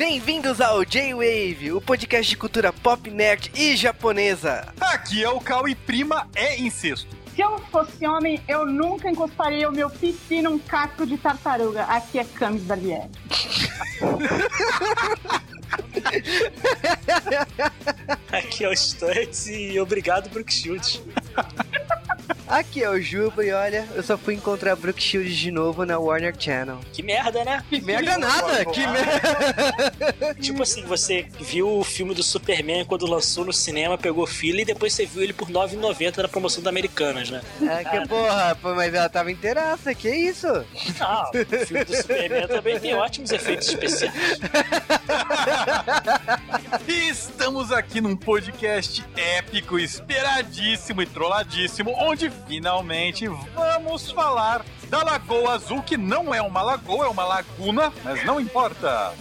Bem-vindos ao J-Wave, o podcast de cultura pop, nerd e japonesa. Aqui é o Cal e prima é incesto. Se eu fosse homem, eu nunca encostaria o meu pipi num casco de tartaruga. Aqui é Camis Barbieri. Aqui é o Stuntz e obrigado, Brook Shields. Aqui é o Juba e olha, eu só fui encontrar Brook Shields de novo na Warner Channel. Que merda, né? Que merda nada, que merda. Tipo assim, você viu o filme do Superman quando lançou no cinema, pegou fila e depois você viu ele por R$ 9,90 na promoção da Americanas, né? É que porra, pô, mas ela tava inteiraça, que isso? Não, o filme do Superman também tem ótimos efeitos especiais. E estamos aqui num podcast épico, esperadíssimo e trolladíssimo, onde finalmente vamos falar da Lagoa Azul, que não é uma lagoa, é uma laguna, mas não importa.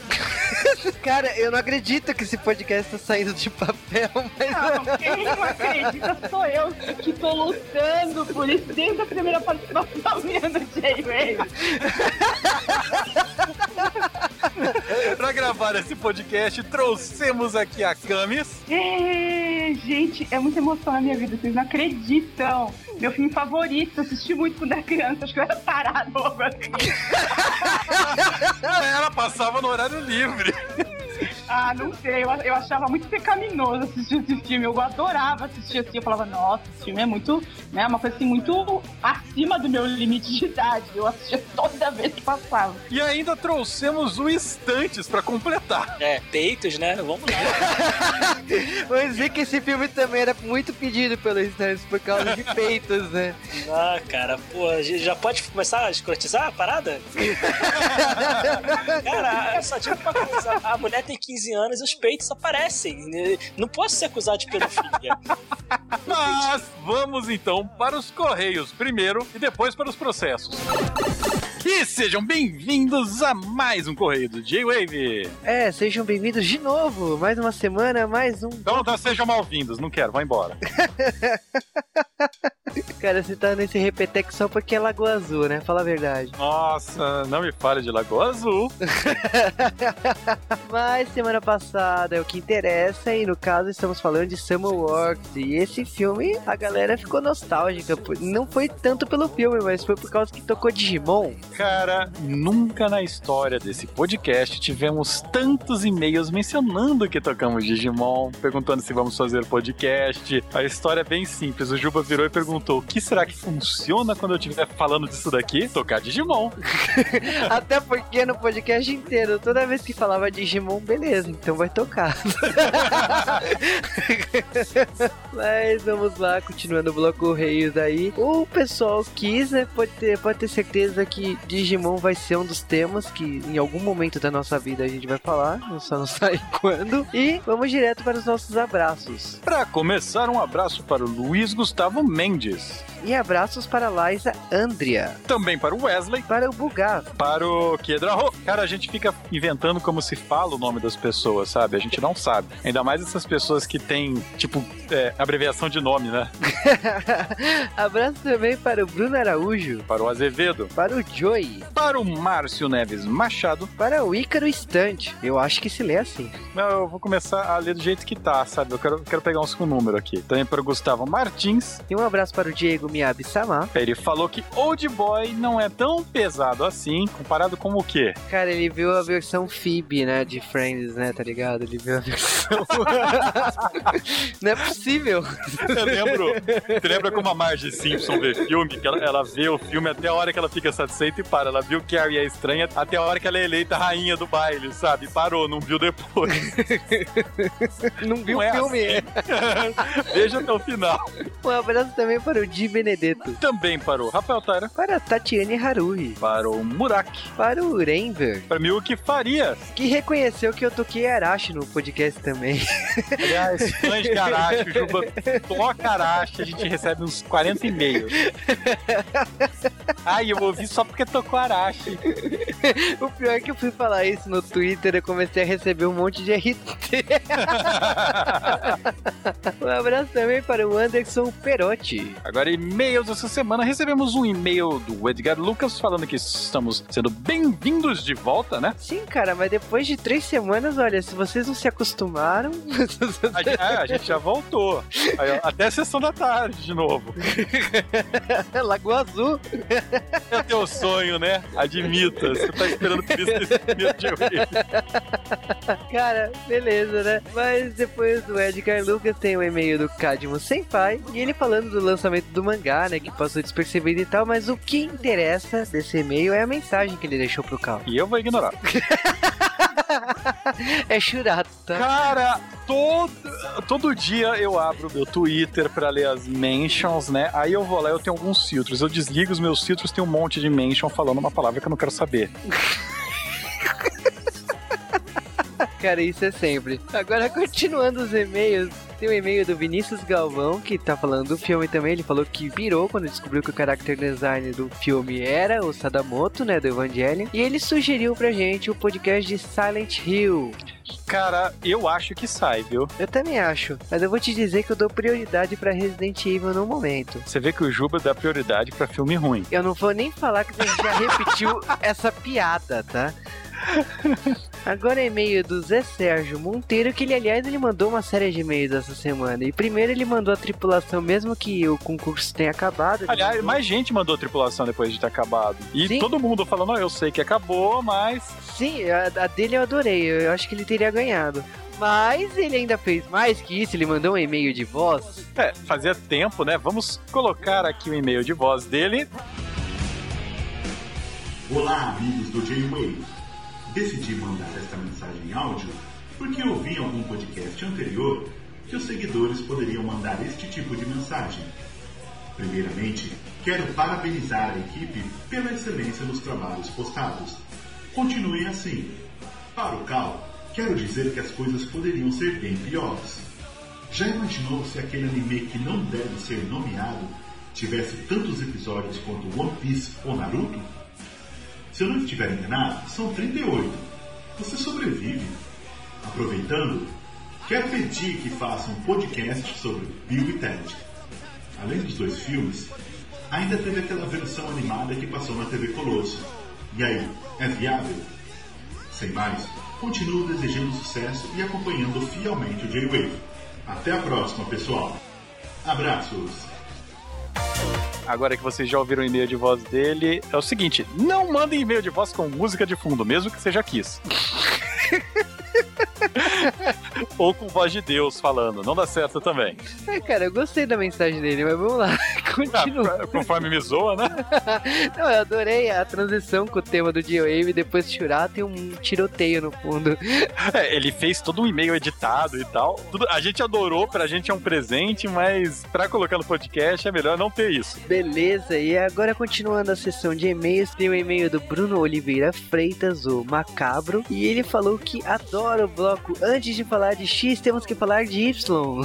Cara, eu não acredito que esse podcast tá saindo de papel, mas. Não, quem não acredita sou eu que tô lutando por isso desde a primeira participação minha no J-Wave. Pra gravar esse podcast, trouxemos aqui a Camis. É, gente, é muita emoção na minha vida, vocês não acreditam. Meu filme favorito, assisti muito quando era criança, acho que eu era tarado assim. Ela passava no horário livre. Ah, não sei, eu, eu achava muito pecaminoso assistir esse filme, eu adorava assistir assim, eu falava, nossa, esse filme é muito, né, uma coisa assim, muito acima do meu limite de idade, eu assistia toda vez que passava. E ainda trouxemos o Estantes pra completar. É, peitos, né? Vamos lá. Vamos ver que esse filme também era muito pedido pelos stands por causa de peitos, né? Ah, cara, pô, a gente já pode começar a escrotizar a parada? cara, só digo uma coisa: a mulher tem 15 anos e os peitos aparecem. Não posso ser acusado de pedofilia. Mas vamos então para os Correios primeiro e depois para os processos. E sejam bem-vindos a mais um Correio do J-Wave. É, sejam bem-vindos de novo. Mais uma semana, mais um. Então tá, sejam mal-vindos, não quero, vai embora. Cara, você tá nesse repeteco só porque é Lagoa Azul, né? Fala a verdade. Nossa, não me fale de Lagoa Azul. Mas semana passada é o que interessa e no caso estamos falando de Summer Works e esse filme a galera ficou nostálgica. Não foi tanto pelo filme, mas foi por causa que tocou Digimon. Cara, nunca na história desse podcast tivemos tantos e-mails mencionando que tocamos Digimon, perguntando se vamos fazer podcast. A história é bem simples. O Juba virou e perguntou: o que será que funciona quando eu estiver falando disso daqui? Tocar Digimon. Até porque no podcast inteiro, toda vez que falava Digimon, beleza, então vai tocar. Mas vamos lá, continuando o bloco Reis aí. O pessoal quis, né? Pode ter, pode ter certeza que Digimon vai ser um dos temas que em algum momento da nossa vida a gente vai falar, não só não sai quando. E vamos direto para os nossos abraços. Para começar, um abraço para o Luiz Gustavo Mendes. E abraços para a Liza Andrea. Também para o Wesley. Para o Bugá. Para o Kedraho. Cara, a gente fica inventando como se fala o nome das pessoas, sabe? A gente não sabe. Ainda mais essas pessoas que têm, tipo, é, abreviação de nome, né? Abraço também para o Bruno Araújo. Para o Azevedo. Para o Joey. Para o Márcio Neves Machado. Para o Ícaro Estante. Eu acho que se lê assim. Não, eu vou começar a ler do jeito que tá, sabe? Eu quero, quero pegar uns com número aqui. Também para o Gustavo Martins. E um abraço para o Diego Miyabi-sama. Ele falou que Old Boy não é tão pesado assim, comparado com o quê? Cara, ele viu a versão Phoebe, né, de Friends, né, tá ligado? Ele viu a versão... não é possível. Eu lembro, você lembra como a Marge Simpson vê filme? Que ela, ela vê o filme até a hora que ela fica satisfeita e para. Ela viu que Carrie é estranha até a hora que ela é eleita rainha do baile, sabe? Parou, não viu depois. não viu Não o é filme. assim. Veja até o final. Um abraço também para o Di Benedetto. Também para o Rafael Taira, Para a Tatiane Haruhi. para o Murak, Para o Renver. para Milk Farias. Que reconheceu que eu toquei Arashi no podcast também. Aliás, fãs de Arashi, o Juba toca Arashi, a gente recebe uns 40 e-mails. Ai, eu ouvi só porque tocou Arashi. O pior é que eu fui falar isso no Twitter e comecei a receber um monte de RT. um abraço também para o Anderson Perotti. Agora, e-mails essa semana. Recebemos um e-mail do Edgar Lucas falando que estamos sendo bem-vindos de volta, né? Sim, cara, mas depois de três semanas, olha, se vocês não se acostumaram. A, gente- é, a gente já voltou. Até a sessão da tarde de novo. Lagoa Azul. É o teu sonho, né? Admita. Você tá esperando por isso primeiro dia. Cara, beleza, né? Mas depois do Edgar Lucas tem o e-mail do Cadmo Senpai e ele falando do lançamento do mangá, né? Que passou despercebido e tal, mas o que interessa desse e-mail é a mensagem que ele deixou pro Cal. E eu vou ignorar. É churato, tá? Cara, todo, todo dia eu abro meu Twitter pra ler as mentions, né? Aí eu vou lá, eu tenho alguns filtros. Eu desligo os meus filtros, tem um monte de mention falando uma palavra que eu não quero saber. Cara, isso é sempre. Agora, continuando os e-mails, tem o e-mail do Vinícius Galvão, que tá falando do filme também. Ele falou que virou quando descobriu que o character design do filme era o Sadamoto, né, do Evangelion. E ele sugeriu pra gente o podcast de Silent Hill. Cara, eu acho que sai, viu? Eu também acho, mas eu vou te dizer que eu dou prioridade pra Resident Evil no momento. Você vê que o Juba dá prioridade pra filme ruim. Eu não vou nem falar que a gente já repetiu essa piada, tá? Agora é e-mail do Zé Sérgio Monteiro, que ele, aliás, ele mandou uma série de e-mails essa semana. E primeiro ele mandou a tripulação, mesmo que o concurso tenha acabado. Aliás, mandou- mais gente mandou tripulação depois de ter acabado. E Sim. todo mundo falando, "Ó, eu sei que acabou, mas. Sim, a, a dele eu adorei, eu acho que ele teria ganhado. Mas ele ainda fez mais que isso, ele mandou um e-mail de voz. É, fazia tempo, né? Vamos colocar aqui o e-mail de voz dele. Olá, amigos do J-Wave. Decidi mandar esta mensagem em áudio porque ouvi em algum podcast anterior que os seguidores poderiam mandar este tipo de mensagem. Primeiramente, quero parabenizar a equipe pela excelência nos trabalhos postados. Continue assim. Para o Cal, quero dizer que as coisas poderiam ser bem piores. Já imaginou se aquele anime que não deve ser nomeado tivesse tantos episódios quanto One Piece ou Naruto? Se eu não estiver enganado, são 38. Você sobrevive. Aproveitando, quero pedir que faça um podcast sobre Bill e Ted. Além dos dois filmes, ainda teve aquela versão animada que passou na TV Colosso. E aí, é viável? Sem mais, continuo desejando sucesso e acompanhando fielmente o J-Wave. Até a próxima, pessoal. Abraços! Agora que vocês já ouviram o e-mail de voz dele, é o seguinte: não mandem e-mail de voz com música de fundo, mesmo que seja Kiss. Ou com voz de Deus falando, não dá certo também. É, cara, eu gostei da mensagem dele, mas vamos lá, continua. Ah, conforme me zoa, né? Não, eu adorei a transição com o tema do G-Wave, depois de chorar tem um tiroteio no fundo. É, ele fez todo um e-mail editado e tal. Tudo, a gente adorou, pra gente é um presente, mas pra colocar no podcast é melhor não ter isso. Beleza, e agora continuando a sessão de e-mails, tem o e-mail do Bruno Oliveira Freitas, o Macabro, e ele falou que adora o bloco. Antes de falar de X, temos que falar de Y.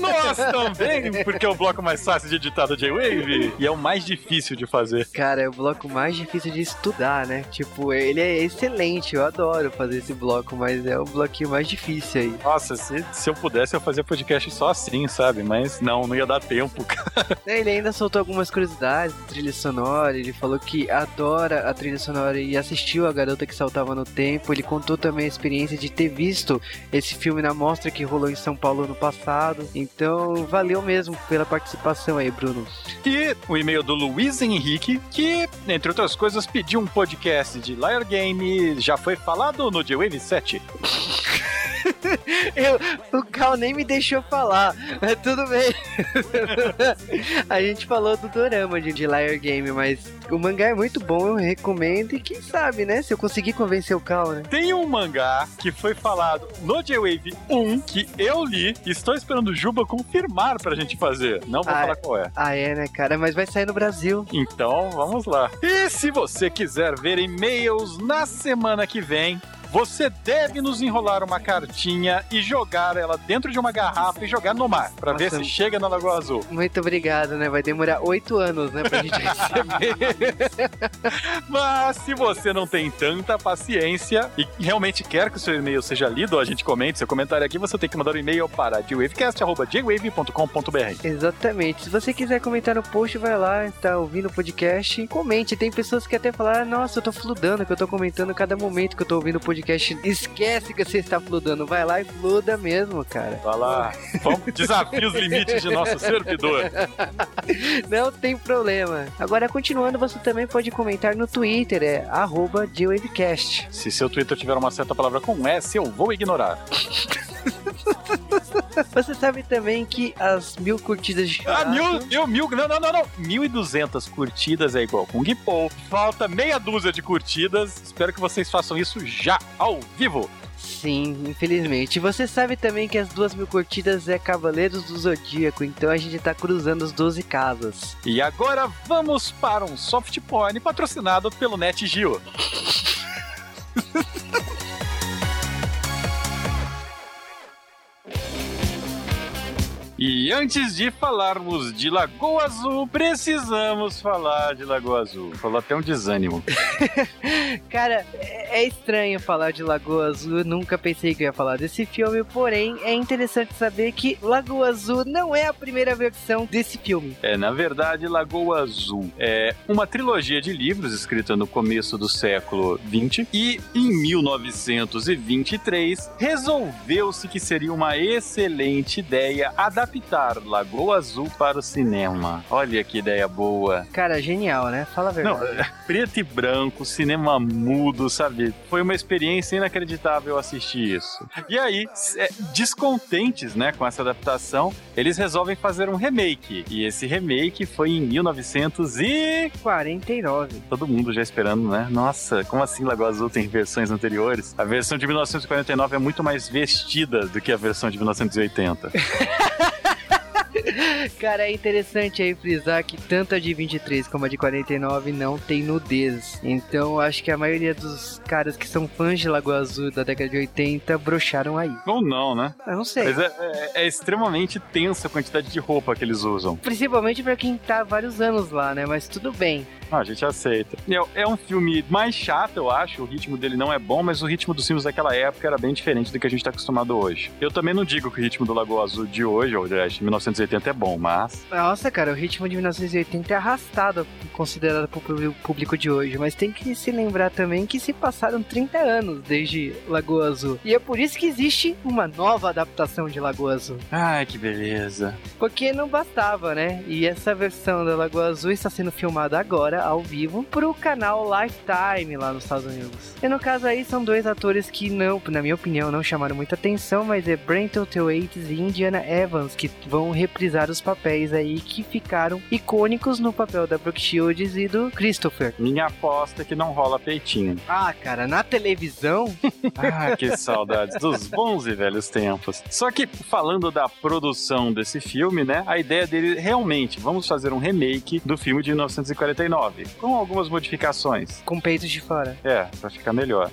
Nós também, porque é o bloco mais fácil de editar do J-Wave e é o mais difícil de fazer. Cara, é o bloco mais difícil de estudar, né? Tipo, ele é excelente, eu adoro fazer esse bloco, mas é o bloquinho mais difícil aí. Nossa, se, se eu pudesse, eu fazia podcast só assim, sabe? Mas não, não ia dar tempo, cara. Ele ainda soltou algumas curiosidades de trilha sonora. Ele falou que adora a trilha sonora e assistiu A Garota que Saltava no Tempo. Ele contou também a experiência de ter visto esse filme na mostra que rolou em São Paulo no passado. Então, valeu mesmo pela participação aí, Bruno. E o e-mail do Luiz Henrique, que, entre outras coisas, pediu um podcast de Liar Game. Já foi falado no J-Wave 7. Eu, o Cal nem me deixou falar, mas tudo bem. a gente falou do dorama de, de Liar Game, mas o mangá é muito bom, eu recomendo. E quem sabe, né? Se eu conseguir convencer o Cal, né? Tem um mangá que foi falado no J-Wave 1 que eu li e estou esperando o Juba confirmar pra gente fazer. Não vou Ah, falar qual é. Ah, é, né, cara? Mas vai sair no Brasil. Então, vamos lá. E se você quiser ver e-mails na semana que vem, você deve nos enrolar uma cartinha e jogar ela dentro de uma garrafa e jogar no mar, pra ver se chega na Lagoa Azul. Muito obrigado, né? Vai demorar oito anos, né, pra gente receber. Mas se você não tem tanta paciência e realmente quer que o seu e-mail seja lido, a gente comente seu comentário aqui, você tem que mandar um e-mail para jwavecast.jwave.com.br. Exatamente. Se você quiser comentar no post, vai lá, tá ouvindo o podcast, comente. Tem pessoas que até falaram, nossa, eu tô fludando, que eu tô comentando cada momento que eu tô ouvindo o podcast. Esquece que você está fludando. Vai lá e fluda mesmo, cara. Vai lá, vamos desafia os limites de nosso servidor. Não tem problema. Agora, continuando, você também pode comentar no Twitter, é arroba. Se seu Twitter tiver uma certa palavra com S, eu vou ignorar. Você sabe também que as mil curtidas de Ah, mil, mil, mil, não, não, não, não. 1.200 curtidas é igual Kung Po. Falta meia dúzia de curtidas. Espero que vocês façam isso já, ao vivo. Sim, infelizmente. Você sabe também que as duas mil curtidas é Cavaleiros do Zodíaco, então a gente tá cruzando os 12 casas. E agora vamos para um soft porn patrocinado pelo NetGeo. E antes de falarmos de Lagoa Azul, precisamos falar de Lagoa Azul. Falou até um desânimo. Cara, é estranho falar de Lagoa Azul, eu nunca pensei que eu ia falar desse filme, porém é interessante saber que Lagoa Azul não é a primeira versão desse filme. É, na verdade, Lagoa Azul é uma trilogia de livros escrita no começo do século XX e em 1923 resolveu-se que seria uma excelente ideia adaptar Lagoa Azul para o cinema. Olha que ideia boa. Cara, genial, né? Fala a Não, verdade. é preto e branco, cinema mudo, sabe? Foi uma experiência inacreditável assistir isso. E aí, é, descontentes, né, com essa adaptação, eles resolvem fazer um remake. E esse remake foi em 1900 e 49. todo mundo já esperando, né? Nossa, como assim Lagoa Azul tem versões anteriores? A versão de 1949 é muito mais vestida do que a versão de 1980. Cara, é interessante aí frisar que tanto a de 23 como a de 49 não tem nudez. Então acho que a maioria dos caras que são fãs de Lagoa Azul da década de 80 broxaram aí. Ou não, né? Eu não sei. Mas é, é- é extremamente tensa a quantidade de roupa que eles usam. Principalmente pra quem tá vários anos lá, né? Mas tudo bem. Ah, a gente aceita. É, é um filme mais chato, eu acho. O ritmo dele não é bom, mas o ritmo dos filmes daquela época era bem diferente do que a gente tá acostumado hoje. Eu também não digo que o ritmo do Lagoa Azul de hoje, ou de 1980 é bom, mas. Nossa, cara, o ritmo de 1980 é arrastado, considerado pro público- público de hoje. Mas tem que se lembrar também que se passaram 30 anos desde Lagoa Azul. E é por isso que existe uma nova adaptação de Lagoa Azul. Ai, que beleza. Porque não bastava, né? E essa versão da Lagoa Azul está sendo filmada agora, ao vivo, pro canal Lifetime lá nos Estados Unidos. E no caso aí são dois atores que não, na minha opinião, não chamaram muita atenção, mas é Brenton Thwaites e Indiana Evans que vão reprisar os papéis aí que ficaram icônicos no papel da Brooke Shields e do Christopher. Minha aposta é que não rola peitinho. Ah, cara, na televisão, Ah, que saudades dos bons e velhos tempos. Só que falando da produção desse filme, né? A ideia dele realmente, vamos fazer um remake do filme de 1949, com algumas modificações. com peitos de fora. É, pra ficar melhor.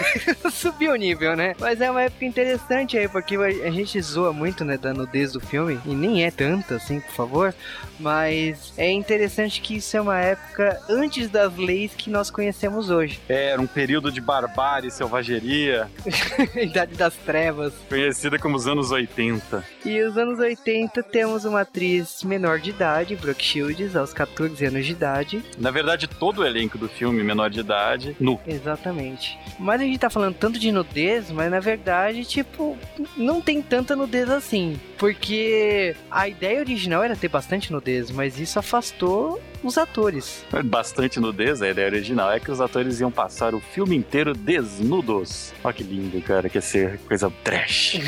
Subiu o nível, né? Mas é uma época interessante aí, porque a gente zoa muito, né, da nudez do filme, e nem é tanta assim, por favor, mas é interessante que isso é uma época antes das leis que nós conhecemos hoje. Era um período de barbárie selvageria, Idade das Trevas. conhecida como os anos 80. E os anos 80 temos uma atriz menor de idade, Brooke Shields, aos 14 anos de idade. Na verdade, todo o elenco do filme, menor de idade, nu. Exatamente. Mas a gente tá falando tanto de nudez, mas na verdade, tipo, não tem tanta nudez assim. Porque a ideia original era ter bastante nudez, mas isso afastou os atores. Bastante nudez, a ideia original é que os atores iam passar o filme inteiro desnudos. Olha que lindo, cara, que ia ser coisa trash.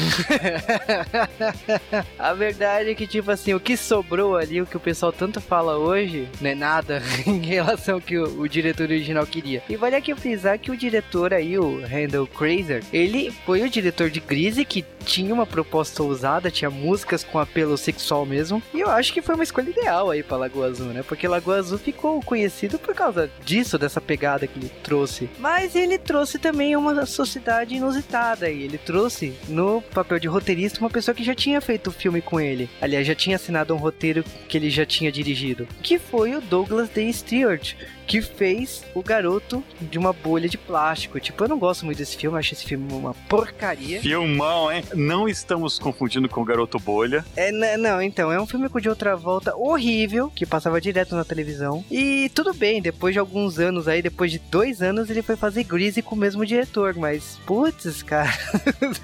a verdade é que, tipo assim, o que sobrou ali, o que o pessoal tanto fala hoje, não é nada em relação ao que o, o diretor original queria. E vale aqui frisar que o diretor aí, o Randall Fraser, ele foi o diretor de Grease, que tinha uma proposta ousada, tinha músicas com apelo sexual mesmo. E eu acho que foi uma escolha ideal aí pra Lagoa Azul, né? Porque Lagoa Azul ficou conhecido por causa disso, dessa pegada que ele trouxe. Mas ele trouxe também uma sociedade inusitada e ele trouxe no papel de roteirista uma pessoa que já tinha feito o filme com ele. Aliás, já tinha assinado um roteiro que ele já tinha dirigido, que foi o Douglas D. Stewart, que fez o garoto de uma bolha de plástico. Tipo, eu não gosto muito desse filme, acho esse filme uma porcaria. Filmão, hein? Não estamos confundindo com o Garoto Bolha. É, não, então, é um filme com de outra volta horrível, que passava direto na televisão. E tudo bem, depois de alguns anos aí, depois de dois anos, ele foi fazer Greasy com o mesmo diretor, mas, putz, cara.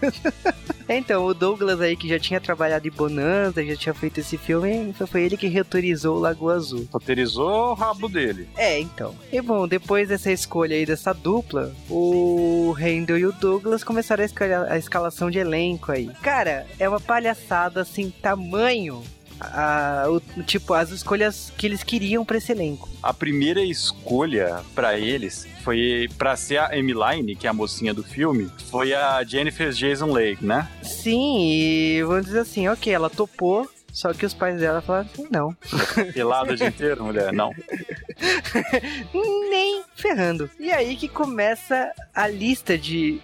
então, o Douglas aí, que já tinha trabalhado em Bonanza, já tinha feito esse filme, foi ele que reutorizou o Lagoa Azul. Roteirizou o rabo dele. É, então. E bom, depois dessa escolha aí dessa dupla, o Randall e o Douglas começaram a, escala a escalação de elenco aí. Cara, é uma palhaçada assim, tamanho a, o, tipo, as escolhas que eles queriam para esse elenco. A primeira escolha para eles foi para ser a Emmeline, que é a mocinha do filme, foi a Jennifer Jason Leigh, né? Sim, e vamos dizer assim, ok, ela topou, só que os pais dela falaram assim, não. Pelada o dia inteiro, mulher? Não. Nem ferrando. E aí que começa a lista de.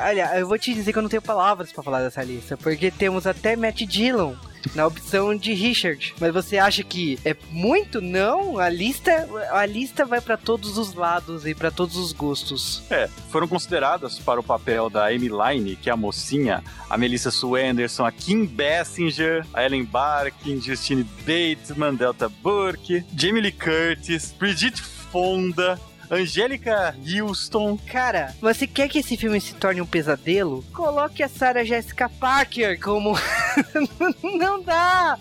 Olha, eu vou te dizer que eu não tenho palavras para falar dessa lista, porque temos até Matt Dillon na opção de Richard. Mas você acha que é muito? Não, a lista, a lista vai para todos os lados e para todos os gostos. É, foram consideradas para o papel da Amy Line, que é a mocinha, a Melissa Sue Anderson, a Kim Basinger, a Ellen Barkin, Justine Bateman, Delta Burke, Jamie Lee Curtis, Bridget Fonda, Angélica Houston. Cara, você quer que esse filme se torne um pesadelo? Coloque a Sarah Jessica Parker como. Não dá!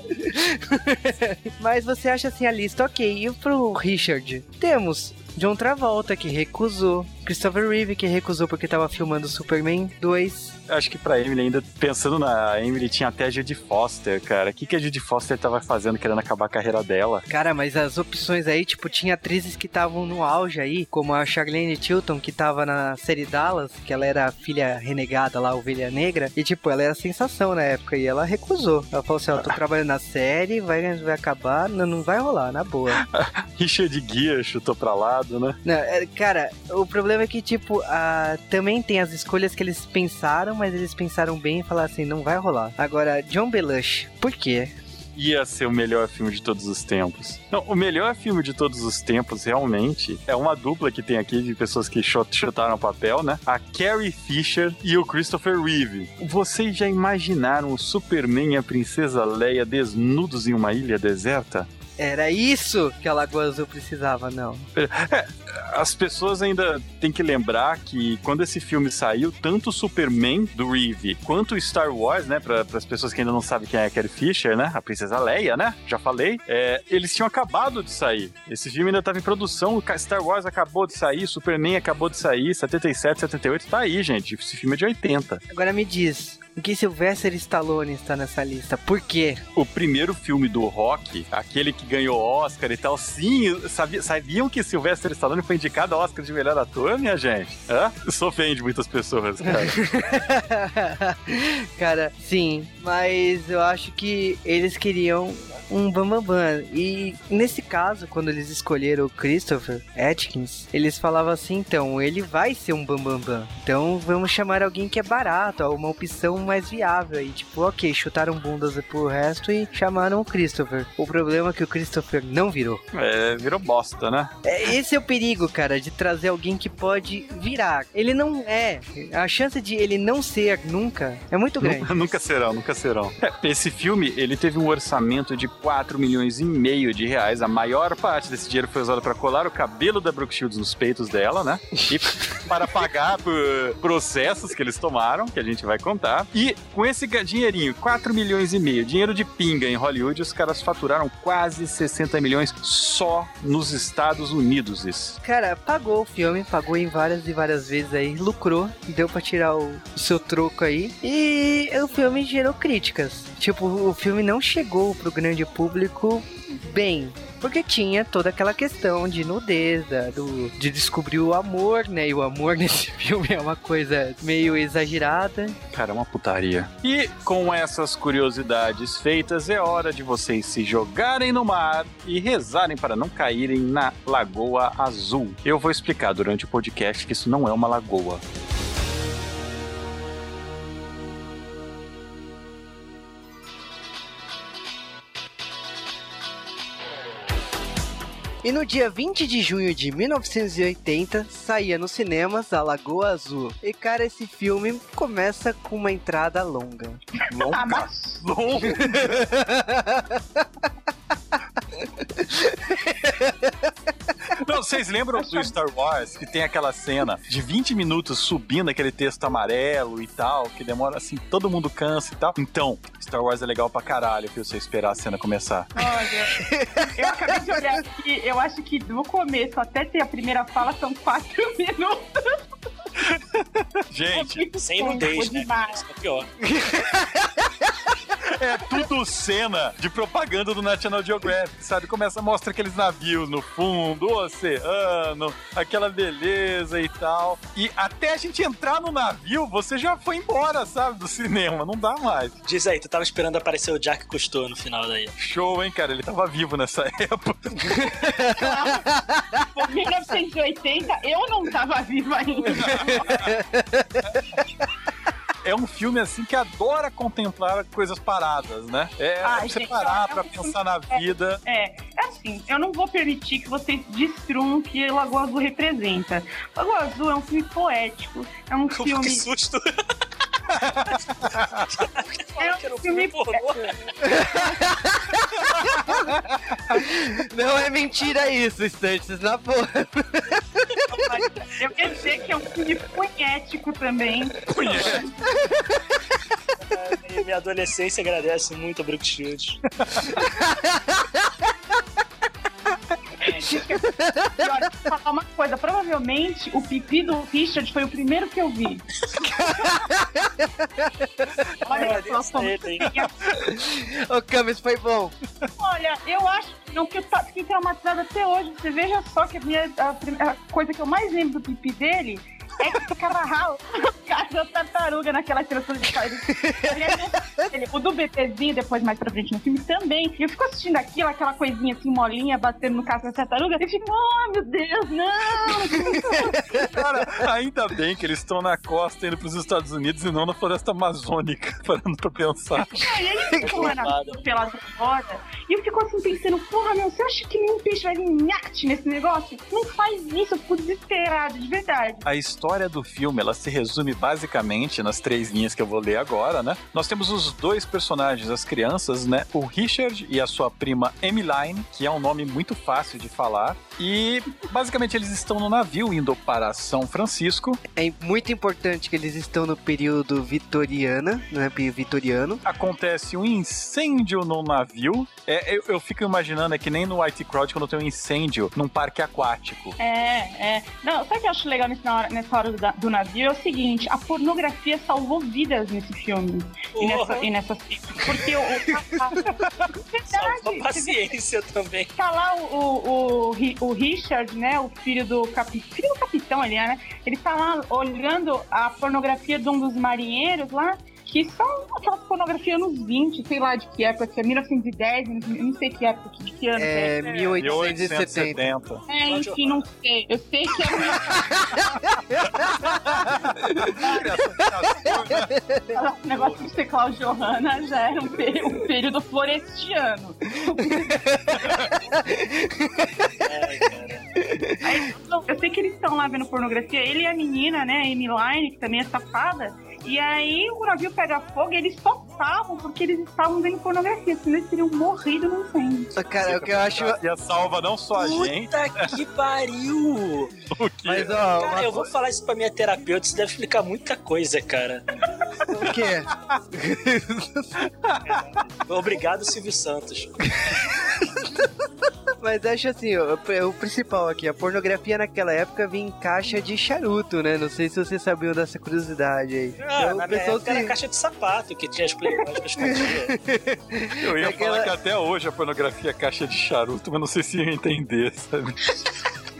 Mas você acha assim a lista, ok. E pro Richard? Temos John Travolta, que recusou. Christopher Reeve, que recusou porque tava filmando Superman 2. Acho que pra Emily, ainda pensando na Emily, tinha até a Judy Foster, cara. O que, que a Judy Foster tava fazendo, querendo acabar a carreira dela? Cara, mas as opções aí, tipo, tinha atrizes que estavam no auge aí, como a Charlene Tilton, que tava na série Dallas, que ela era a filha renegada lá, ovelha negra, e tipo, ela era sensação na época, e ela recusou. Ela falou assim, ó, tô trabalhando na série, vai, vai acabar, não, não vai rolar, na boa. Richard Guia chutou pra lado, né? Não, é, cara, o problema é que, tipo, a, também tem as escolhas que eles pensaram, mas eles pensaram bem e falaram assim, não vai rolar. Agora, John Belushi, por quê? ia ser o melhor filme de todos os tempos. Não, o melhor filme de todos os tempos, realmente, é uma dupla que tem aqui de pessoas que chutaram o papel, né? A Carrie Fisher e o Christopher Reeve. Vocês já imaginaram o Superman e a Princesa Leia desnudos em uma ilha deserta? Era isso que a Lagoa Azul precisava, não. É, as pessoas ainda têm que lembrar que quando esse filme saiu, tanto o Superman do Reeve quanto o Star Wars, né, para as pessoas que ainda não sabem quem é a Carrie Fisher, né, a princesa Leia, né, já falei, é, eles tinham acabado de sair. Esse filme ainda estava em produção, Star Wars acabou de sair, Superman acabou de sair, 77, 78, tá aí, gente. Esse filme é de 80. Agora me diz, em que Sylvester Stallone está nessa lista. Por quê? O primeiro filme do Rock, aquele que ganhou Oscar e tal, sim, sabia, sabiam que Sylvester Stallone foi indicado ao Oscar de melhor ator, minha gente? Hã? Isso ofende muitas pessoas, cara. cara, sim, mas eu acho que eles queriam um Bambambam. Bam, bam. E nesse caso, quando eles escolheram o Christopher Atkins, eles falavam assim: então, ele vai ser um Bambambam. Bam, então vamos chamar alguém que é barato, uma opção mais viável aí. Tipo, ok, chutaram bundas pro resto e chamaram o Christopher. O problema é que o Christopher não virou. É, virou bosta, né? É, esse é o perigo, cara, de trazer alguém que pode virar. Ele não é. A chance de ele não ser nunca é muito grande. Nunca, nunca serão, nunca serão. É, esse filme, ele teve um orçamento de 4 milhões e meio de reais. A maior parte desse dinheiro foi usado para colar o cabelo da Brooke Shields nos peitos dela, né? E para pagar por processos que eles tomaram, que a gente vai contar. E com esse dinheirinho, 4 milhões e meio, dinheiro de pinga em Hollywood, os caras faturaram quase 60 milhões só nos Estados Unidos. Isso. Cara, pagou o filme, pagou em várias e várias vezes aí, lucrou, deu para tirar o, o seu troco aí. E o filme gerou críticas. Tipo, o filme não chegou pro grande público bem, porque tinha toda aquela questão de nudez, da, do, de descobrir o amor, né? E o amor nesse filme é uma coisa meio exagerada. Cara, é uma putaria. E com essas curiosidades feitas, é hora de vocês se jogarem no mar e rezarem para não caírem na Lagoa Azul. Eu vou explicar durante o podcast que isso não é uma lagoa. E no dia 20 de junho de 1980, saía nos cinemas A Lagoa Azul. E cara, esse filme começa com uma entrada longa. Longa? Ah, Longa? Não, vocês lembram do Star Wars que tem aquela cena de 20 minutos subindo aquele texto amarelo e tal, que demora assim, todo mundo cansa e tal? Então, Star Wars é legal pra caralho, viu? Você esperar a cena começar. Olha, eu acabei de olhar aqui, eu acho que do começo até ter a primeira fala são quatro minutos. Gente, muito Sem nudez, né? demais. Isso é pior. é tudo cena de propaganda do National Geographic, sabe? Começa, mostra aqueles navios no fundo, o oceano, aquela beleza e tal. E até a gente entrar no navio, você já foi embora, sabe? Do cinema, não dá mais. Diz aí, tu tava esperando aparecer o Jack Cousteau no final daí. Show, hein, cara? Ele tava vivo nessa época. Em 1980, eu não tava viva ainda. É um filme, assim, que adora contemplar coisas paradas, né? É Ai, você gente, parar é pra pensar na vida. É, é assim, eu não vou permitir que vocês destruam o que Lagoa Azul representa. Lagoa Azul é um filme poético, é um Que filme... susto! Que. Não é mentira isso, Estantes na porra. Eu quero dizer que é um filme poético também. E minha adolescência agradece muito a Brook Shields. E olha, vou falar uma coisa, provavelmente o pipi do Richard foi o primeiro que eu vi. Olha só como... Ele, hein? Ô, Camis, foi bom. Olha, eu acho que não, que eu fiquei traumatizada até hoje. Você veja só que a, minha, a, a coisa que eu mais lembro do pipi dele é que ficava ralo cara da tartaruga naquela criatura de. Ele, o do BTzinho, depois mais pra frente no filme também. E eu fico assistindo aquilo, aquela coisinha assim, molinha, batendo no casco da tartaruga. E fico, oh meu Deus, não! Cara, ainda bem que eles estão na costa indo pros Estados Unidos e não na floresta amazônica, parando pra pensar. Aí ele ficou lá na pela fora. E eu fico assim pensando, porra, meu, você acha que nenhum peixe vai vir nesse negócio? Não faz isso, eu fico desesperado, de verdade. A história do filme, ela se resume basicamente nas três linhas que eu vou ler agora, né? Nós temos os dois personagens, as crianças, né? O Richard e a sua prima Emmeline, que é um nome muito fácil de falar. E basicamente eles estão no navio indo para São Francisco. É muito importante que eles estão no período vitoriana, né? período Vitoriano. Acontece um incêndio no navio. É, eu, eu fico imaginando, é que nem no White Crowd quando tem um incêndio num parque aquático. É, é. Não, sabe o que eu acho legal nesse- nessa hora do, do navio? É o seguinte, a pornografia salvou vidas nesse filme. E, nessa, e nessas Porque o... Salva verdade, a paciência também. tá lá o, o, o, o Richard, né? O filho do. Filho do capitão ali, né? Ele tá lá olhando a pornografia de um dos marinheiros lá. Que são aquelas pornografias anos 20, sei lá de que época, que é 1910, eu não sei que época, de que ano É é. 1870. 1870. É, enfim, não sei. Eu sei que é o negócio de ser Cláudio Johanna já era um, um período florestiano. Aí, eu sei que eles estão lá vendo pornografia, ele e a menina, né, a Emiline, que também é safada. E aí o navio pega fogo e eles só estavam porque eles estavam vendo pornografia, senão eles teriam morrido no incêndio. Cara, o que eu acho. E a salva não só a gente, Puta que pariu! o que Mas, ó, Cara, uma eu vou falar isso pra minha terapeuta, isso deve explicar muita coisa, cara. o quê? Obrigado, Silvio Santos. Mas acho assim, o, o principal aqui, a pornografia naquela época vinha em caixa de charuto, né? Não sei se vocês sabiam dessa curiosidade aí. Ah, Então, na minha pessoal era se- caixa de sapato que tinha as playboys que escondia. Eu ia Aquela- falar que até hoje a pornografia é caixa de charuto, mas não sei se ia entender, sabe?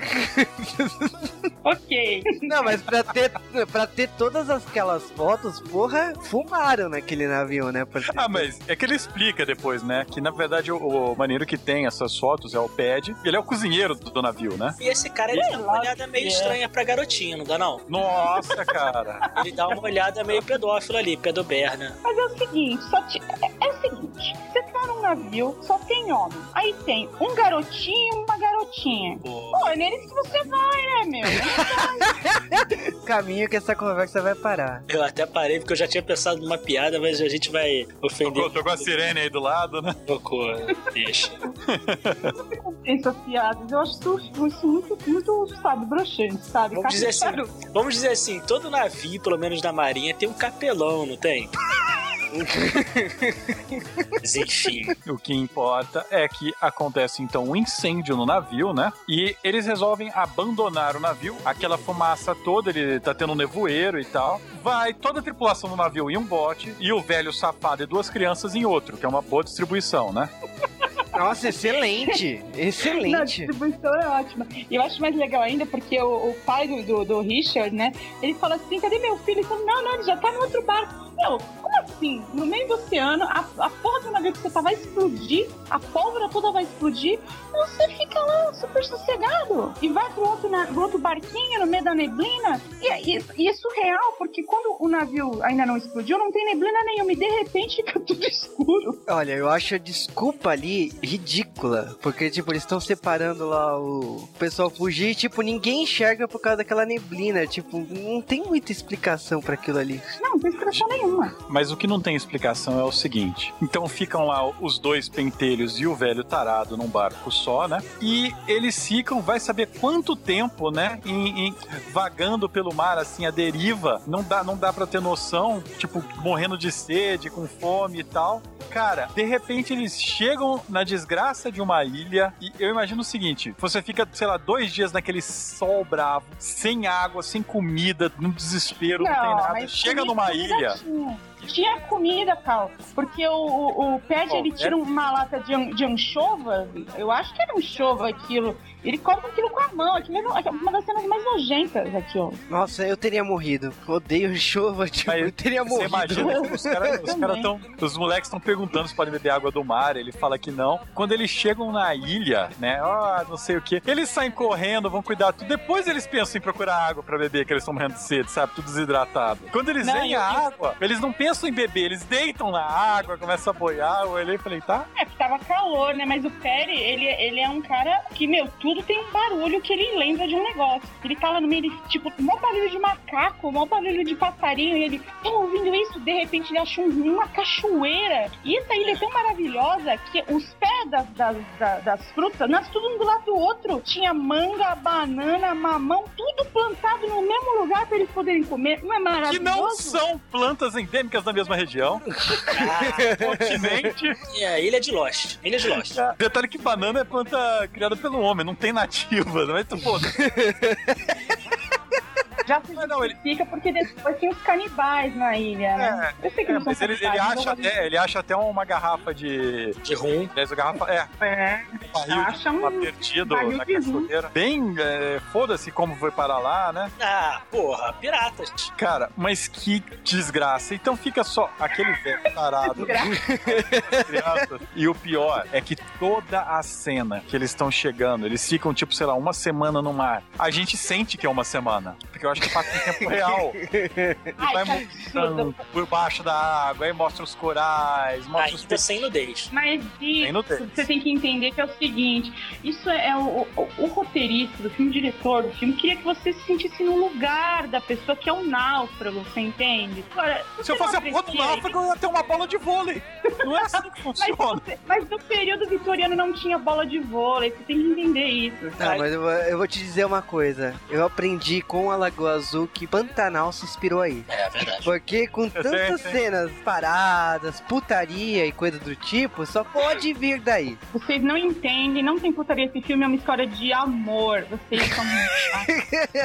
Ok. Não, mas pra ter, pra ter todas aquelas fotos, porra, fumaram naquele navio, né? Ter- Ah, mas é que ele explica depois, né? Que na verdade o, o maneiro que tem essas fotos é o Pad. Ele é o cozinheiro do, do navio, né? E esse cara, ele dá uma olhada meio estranha pra garotinha, não dá não? Nossa, cara. Ele dá uma olhada meio pedófila ali, pedoberna. Mas é o seguinte, só te- é, é o seguinte, você tá num navio, só tem homem. Aí tem um garotinho e uma garotinha. Pô, Pô, é neles que você vai, né, meu? caminho que essa conversa vai parar. Eu até parei porque eu já tinha pensado numa piada, mas a gente vai ofender. Tocou, tocou a sirene aí do lado, né? Tocou, deixa. Tem essas piadas, eu acho isso, muito, muito, sabe, broxante, sabe? Vamos dizer assim, vamos dizer assim, todo navio, pelo menos da marinha, tem um capelão, não tem? Mas enfim. O que importa é que acontece então um incêndio no navio, né? E eles resolvem abandonar o navio. Aquela fumaça toda, ele tá tendo um nevoeiro e tal. Vai toda a tripulação do navio em um bote e o velho safado e duas crianças em outro, que é uma boa distribuição, né? Nossa, excelente! Não, a Excelente! distribuição é ótima. E eu acho mais legal ainda porque o, o pai do, do, do Richard, né? Ele fala assim: cadê meu filho? Ele fala: não, não, ele já tá no outro barco. Meu, como assim? No meio do oceano, a, a porra do navio que você tá vai explodir, a pólvora toda vai explodir, você fica lá super sossegado e vai pro outro, na- pro outro barquinho no meio da neblina. E, e, e é surreal, porque quando o navio ainda não explodiu, não tem neblina nenhuma e de repente fica tudo escuro. Olha, eu acho a desculpa ali ridícula. Porque, tipo, eles estão separando lá o pessoal fugir e, tipo, ninguém enxerga por causa daquela neblina. Tipo, não tem muita explicação pra aquilo ali. Não, não tem explicação nenhuma. Mas o que não tem explicação é o seguinte: então ficam lá os dois pentelhos e o velho tarado num barco só, né? E eles ficam, vai saber quanto tempo, né? Em, em- vagando pelo mar, assim, a deriva. Não dá, não dá pra ter noção, tipo, morrendo de sede, com fome e tal. Cara, de repente eles chegam na desgraça de uma ilha e eu imagino o seguinte: você fica, sei lá, dois dias naquele sol bravo, sem água, sem comida, no desespero, não, tem nada. Chega numa comida ilha. Tinha. 哦。Tinha comida, Cal. Porque o, o, o ele é- tira uma lata de, an- de anchova. Eu acho que era anchova aquilo. Ele corta aquilo com a mão. Aquilo é uma das cenas mais nojentas aqui, ó. Nossa, eu teria morrido. Odeio chuva, tipo, Mas eu teria Você morrido. imagina, os caras os cara tão. Os moleques estão perguntando se podem beber água do mar. Ele fala que não. Quando eles chegam na ilha, né? Ah, não sei o que. Eles saem correndo, vão cuidar tudo. Depois eles pensam em procurar água pra beber, que eles estão morrendo de sede, sabe? Tudo desidratado. Quando eles Não, veem eu- a água, eles não pensam em beber, eles deitam na água, começam a boiar. Eu olhei e falei, tá? É, porque tava calor, né? Mas o Perry, ele, ele é um cara que, meu, tudo tem um barulho que ele lembra de um negócio. Ele fala no meio, ele, tipo, mó barulho de macaco, mó barulho de passarinho. E ele, tá ouvindo isso? De repente ele acha um- uma cachoeira. E essa ilha é tão maravilhosa que os pés das, das, da- das frutas nascem tudo um do lado do outro. Tinha manga, banana, mamão, tudo plantado no mesmo lugar pra eles poderem comer. Não é Que maravilhoso? não são plantas endêmicas da mesma região. Ah, Continente. é a ilha de Lost. Ilha de Lost. Detalhe que banana é planta criada pelo homem, não tem nativa. Mas, pô, Já se Mas não, ele- porque depois tem os canibais na ilha, né? Eu sei que É, não são mas ele, ele canibais, acha até, ele acha até uma garrafa de. De rum. Aliás, a garrafa. É, É, barril acha de um perdido barril na cachoeira. Bem, é, foda-se como foi parar lá, né? Ah, porra, piratas. Cara, mas que desgraça. Então fica só aquele velho tarado. crianças. E o pior é que toda a cena que eles estão chegando, eles ficam, tipo, sei lá, uma semana no mar. A gente sente que é uma semana. Porque eu acho que passa em tempo real. E Ai, vai que mostrando por baixo da água, aí mostra os corais, mostra os Ainda sem nudez. Mas isso, você tem que entender que é o seguinte: isso é o, o, o roteirista do filme, o diretor do filme, queria que você se sentisse no lugar da pessoa que é um náufrago, você entende? Agora, Se eu você fosse aprecia náufrago, eu ia ter uma bola de vôlei. Não é assim que Mas, funciona. você- mas no período vitoriano não tinha bola de vôlei, você tem que entender isso. Tá, mas eu, vou- eu vou te dizer uma coisa. Eu aprendi com a Lagoa Azul que Pantanal se inspirou aí. É verdade. Porque com tantas Sim, sim. cenas paradas, putaria e coisa do tipo, só pode vir daí. Vocês não entendem, não tem putaria. Esse filme é uma história de amor. Vocês são muito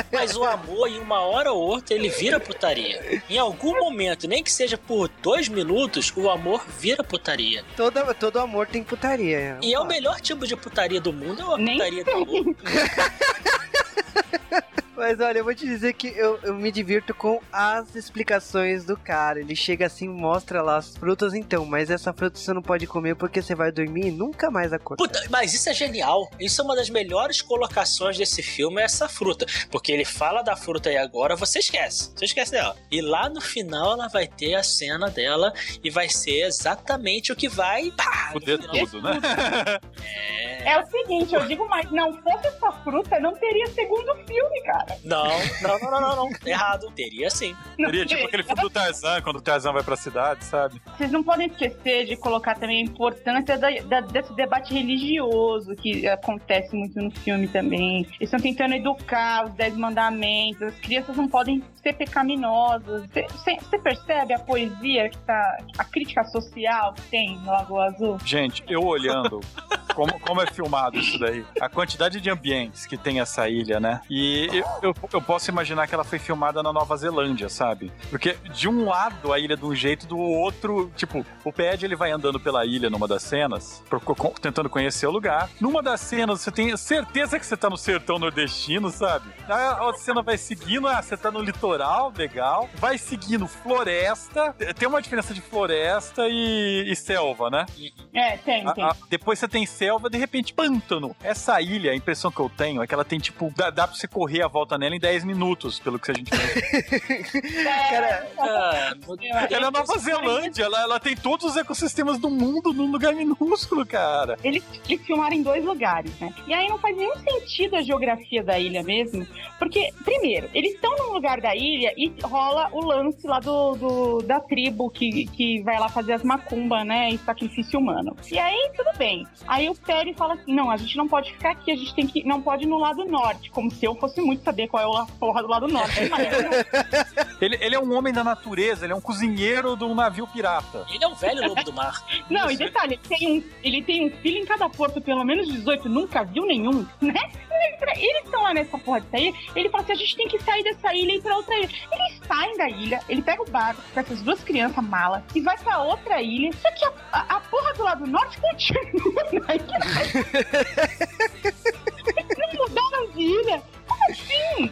Mas o amor, em uma hora ou outra, ele vira putaria. Em algum momento, nem que seja por dois minutos, o amor vira putaria. Todo, todo amor tem putaria. E é o melhor tipo de putaria do mundo, é a Nem putaria do amor. Mas olha, eu vou te dizer que eu, eu me divirto com as explicações do cara. Ele chega assim, mostra lá as frutas, então, mas essa fruta você não pode comer porque você vai dormir e nunca mais acordar. Puta, mas isso é genial. Isso é uma das melhores colocações desse filme, é essa fruta. Porque ele fala da fruta aí agora, você esquece. Você esquece dela. E lá no final ela vai ter a cena dela e vai ser exatamente o que vai. Pá, Fuder tudo, né? É o seguinte, eu digo mais, não fosse essa fruta, não teria segundo filme, cara. Não, não, não, não, não, não. Errado. Teria sim. Não Seria tipo teria. aquele filme do Tarzan, quando o Tarzan vai pra cidade, sabe? Vocês não podem esquecer de colocar também a importância da- da- desse debate religioso que acontece muito no filme também. Eles estão tentando educar os Dez Mandamentos, as crianças não podem ser pecaminosas. Você percebe a poesia que tá. a crítica social que tem no Lagoa Azul? Gente, eu olhando como, como é filmado isso daí, a quantidade de ambientes que tem essa ilha, né? E eu, eu, eu posso imaginar que ela foi filmada na Nova Zelândia, sabe? Porque de um lado a ilha é de um jeito, do outro, tipo, o Ped ele vai andando pela ilha numa das cenas, tentando conhecer o lugar. Numa das cenas você tem certeza que você tá no sertão nordestino, sabe? Aí a cena vai seguindo, ah, você tá no litoral, legal. Vai seguindo floresta. Tem uma diferença de floresta e, e selva, né? É, tem, A- tem. a- depois você tem selva, de repente pântano. Essa ilha, a impressão que eu tenho é que ela tem, tipo, dá, dá pra você correr a volta nela em 10 minutos, pelo que a gente. Cara, Ah, ela é Nova Zelândia, ela, ela tem todos os ecossistemas do mundo num lugar minúsculo, cara. Eles, eles filmaram em dois lugares, né? E aí não faz nenhum sentido a geografia da ilha mesmo, porque, primeiro, eles estão num lugar da ilha e rola o lance lá do, do- da tribo que, que vai lá fazer as macumbas, né? E sacrifício humano. E aí, tudo bem. Aí o Perry fala assim: não, a gente não pode ficar aqui, a gente tem que. Não pode ir no lado norte, como se eu fosse muito saber qual é o la- porra do lado norte. Mas, Ele, ele é um homem da natureza, ele é um cozinheiro de um navio pirata. Ele é um velho lobo do mar. Não, e detalhe, ele tem, um, ele tem um filho em cada porto, pelo menos 18, nunca viu nenhum, né? Eles estão lá nessa porra dessa ilha, ele fala assim, a gente tem que sair dessa ilha e ir pra outra ilha. Eles saem da ilha, ele pega o barco com essas duas crianças mala e vai pra outra ilha, só que a, a, a porra do lado norte continua na ilha. Eles não mudaram de ilha. É,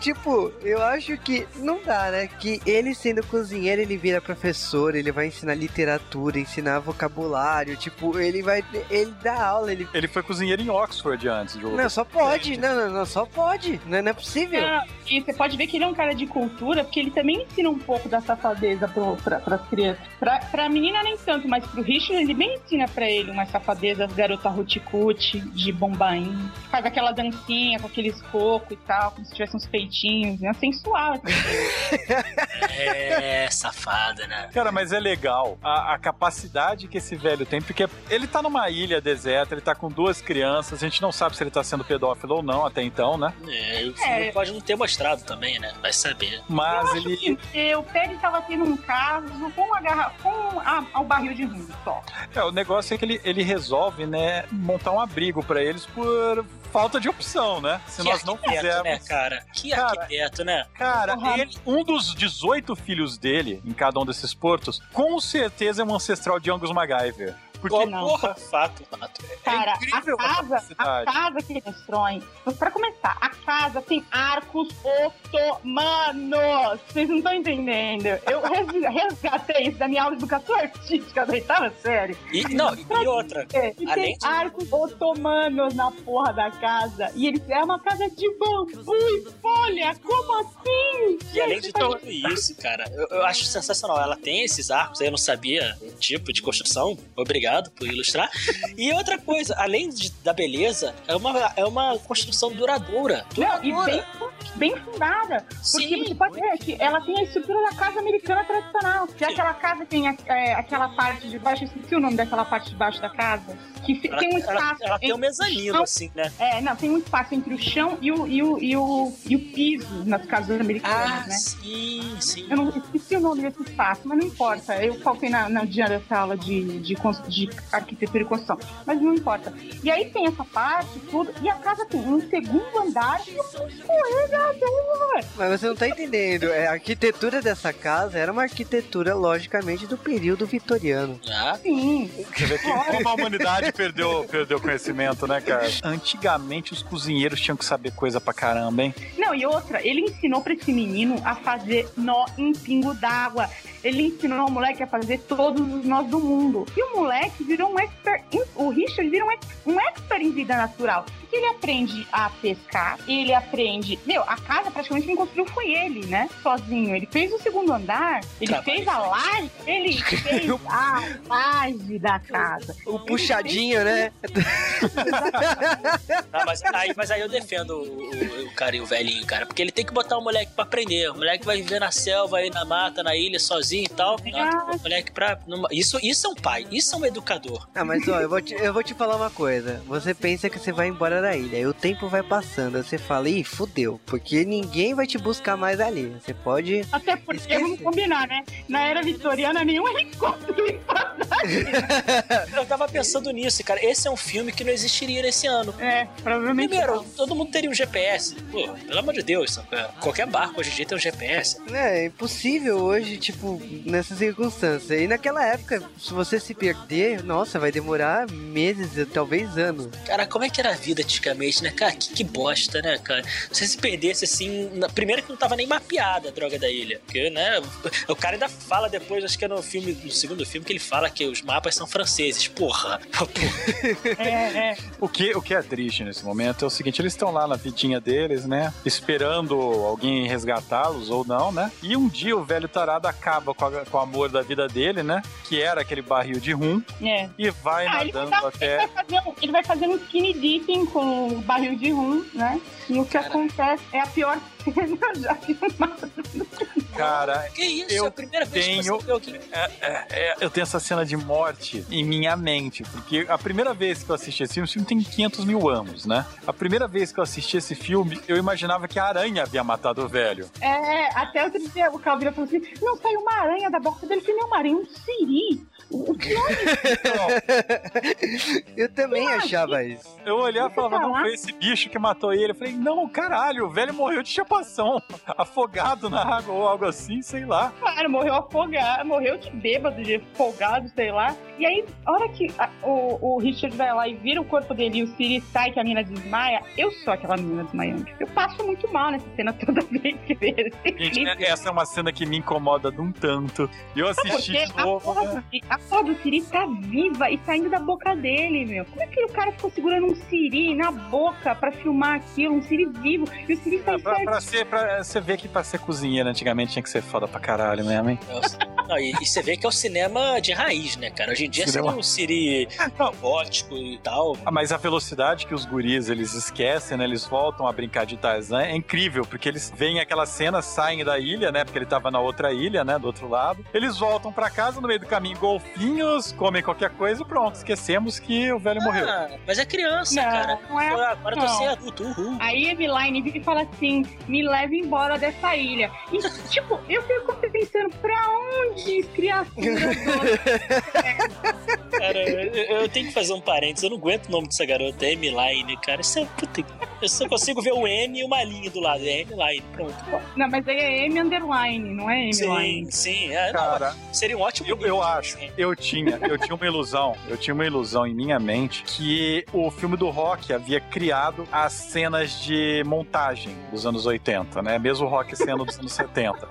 tipo, eu acho que não dá, né? Que ele sendo cozinheiro, ele vira professor, ele vai ensinar literatura, ensinar vocabulário, tipo, ele vai. Ele dá aula, ele. Ele foi cozinheiro em Oxford antes, Diogo. Não, só pode, não, não, não, só pode. Não, não é possível. Ah, E você pode ver que ele é um cara de cultura, porque ele também ensina um pouco da safadeza pro, pra, pras crianças. Pra, pra menina nem tanto, mas pro Richard ele bem ensina pra ele umas safadezas garota ruticute, de bombaim. Faz aquela dancinha com aqueles cocos e tal, como se tivesse uns peitinhos, né? Sensual. assim. É, safada, né? Cara, mas é legal a, a capacidade que esse velho tem, porque ele tá numa ilha deserta, ele tá com duas crianças, a gente não sabe se ele tá sendo pedófilo ou não até então, né? É, o filme É. pode não ter mostrado também, né? Vai saber. Mas ele. Porque o Pérez tava tendo um caso com, uma garra... com a, ao barril de rum só. É, o negócio é que ele, ele resolve, né, montar um abrigo pra eles por falta de opção, né? Se que nós não arquiteto, fizermos. né, cara? Que Cara, arquiteto, né? Cara, ele, um dos 18 filhos dele, em cada um desses portos, com certeza é um ancestral de Angus MacGyver. Porque não. porra, fato, fato. Cara, incrível a a casa, a casa que ele constrói. Pra começar, a casa tem arcos otomanos. Vocês não estão entendendo. Eu res- resgatei isso da minha aula de educação artística da oitava série. E, não, e outra. É, e Além tem de- arcos otomanos na porra da casa. E ele é uma casa de bambu e folha. Como assim? E além de Gente, tá- tudo isso, cara, eu, eu acho sensacional. Ela tem esses arcos, aí eu não sabia o tipo de construção. Obrigado por ilustrar. E outra coisa, além de- da beleza, é uma, é uma construção duradoura. Não, e bem, bem fundada. Porque Sim. você pode ver que ela tem a estrutura da casa americana tradicional. Que é aquela casa tem a- é, aquela parte de baixo, eu esqueci o nome daquela parte de baixo da casa. Que Ela, tem um ela- espaço. ela tem um mezanino, chão- assim, né? É, não, tem um espaço entre o chão e o, e o, e o, e o piso nas casas americanas, Ah, né? sim, sim. Eu não esqueci o nome desse espaço, mas não importa. Eu faltei na, na dia dessa aula de, de, cons- de arquitetura e construção. Mas não importa. E aí tem essa parte, tudo. E a casa tem um segundo andar e um escorregador. Mas você não tá entendendo. É, a arquitetura dessa casa era uma arquitetura, logicamente, do período vitoriano. Ah, Sim. Você vê que como a humanidade perdeu, perdeu conhecimento, né, cara? Antigamente os cozinheiros tinham que saber coisa pra caramba, hein? Não, e outra, ele ensinou pra esse menino a fazer nó em pingo d'água. Ele ensinou o moleque a fazer todos os nós do mundo. E o moleque virou um expert. em- O Richard virou um, um expert em vida natural. Porque ele aprende a pescar, ele aprende. Meu, a casa praticamente quem construiu foi ele, né? Sozinho. Ele fez o segundo andar, ele fez a laje, ele fez a laje da casa. O puxadinho, né? Não, mas, aí, mas aí eu defendo o, o, o cara e o velhinho, cara. Porque ele tem que botar o moleque pra aprender. O moleque vai viver na selva, aí na mata, na ilha, sozinho e tal. O moleque pra. numa- Isso, isso é um pai, isso é um educador. Ah, mas ó, eu vou, te, eu vou te falar uma coisa. Você pensa que você vai embora da ilha, aí o tempo vai passando, aí você fala, ih, fudeu, porque ninguém vai te buscar mais ali. Você pode. Até porque, Esquece. vamos combinar, né? Na era vitoriana, nenhum helicóptero ia passar. Eu tava pensando nisso, cara. Esse é um filme que não existiria nesse ano. É, provavelmente. Primeiro, não. todo mundo teria um GPS. Pô, pelo amor de Deus, sabe? qualquer barco hoje em dia tem um GPS. É, é impossível hoje, tipo, nessas circunstâncias. E naquela época, se você se perder, nossa, vai demorar meses, talvez anos. Cara, como é que era a vida antigamente, né? Cara, que, que bosta, né, cara? Se você se perdesse assim. Na... Primeiro que não tava nem mapeada a droga da ilha. Porque, né? O cara ainda fala depois, acho que é no filme, no segundo filme, que ele fala que os mapas são franceses. Porra! É, é. O que, o que é triste nesse momento é o seguinte: eles estão lá na vidinha deles, né? Esperando alguém resgatá-los ou não, né? E um dia o velho tarado acaba com, a- com o amor da vida dele, né? Que era aquele barril de rum, é. e vai Ah, ele, nadando vai, ele, até. vai fazer, um- ele vai fazer um skinny dipping com o barril de rum, né? E o que Cara. acontece é a pior já filmada. Cara, Que isso? Eu é a primeira vez que tenho- você viu alguém. é- é- é, eu tenho essa cena de morte em minha mente, porque a primeira vez que eu assisti esse filme, o filme tem 500 mil anos, né? A primeira vez que eu assisti esse filme, eu imaginava que a aranha havia matado o velho. É, até outro dia o Calvira falou assim: não, saiu uma aranha da boca dele. Eu falei, não, uma aranha, um siri. O que Eu também achava isso. Eu olhava e falava, não foi esse bicho que matou ele. Eu falei, não, caralho, o velho morreu de chapação, afogado na água ou algo assim, sei lá. Claro, morreu afogado, morreu de bêbado, de afogado, sei lá. E aí, a hora que a- o, o Richard vai lá e vira o corpo dele e o Siri sai que a menina desmaia, eu sou aquela menina desmaiando. Eu passo muito mal nessa cena toda vez que vejo esse Gente, essa é uma cena que me incomoda de um tanto. Eu assisti Porque de a novo. porra, né? do, a porra do Siri tá viva e saindo da boca dele, meu. Como é que o cara ficou segurando um Siri na boca pra filmar aquilo? Um Siri vivo. E o Siri É, sai pra, pra ser, pra, você vê que pra ser cozinheira antigamente tinha que ser foda pra caralho mesmo, hein? Não, e, e você vê que é o cinema de raiz, né, cara? Hoje em dia Cinema- seria um Siri robótico e tal. Ah, mas a velocidade que os guris eles esquecem, né? Eles voltam a brincar de Tarzan é incrível, porque eles veem aquela cena, saem da ilha, né? Porque ele tava na outra ilha, né? Do outro lado. Eles voltam pra casa no meio do caminho, golfinhos, comem qualquer coisa e pronto. Esquecemos que o velho morreu. Ah, mas é criança, Não, cara. não é- Pô, Agora eu tô não. sem adulto, uhul. Aí a Eveline vira e fala assim: me leve embora dessa ilha. E, tipo, eu fico pensando, pra onde, criatura doce? Cara, eu, eu tenho que fazer um parênteses. Eu não aguento o nome dessa garota, é M-Line, cara. Isso é puta. Eu só consigo ver o N e uma linha do lado. É M-Line, pronto. Não, mas aí é M underline, não é M line. Sim, sim. É, não, Cara, seria um ótimo. Eu, eu acho, assim. eu tinha, eu tinha uma ilusão, eu tinha uma ilusão em minha mente que o filme do rock havia criado as cenas de montagem dos anos 80, né? Mesmo o rock sendo dos anos 70.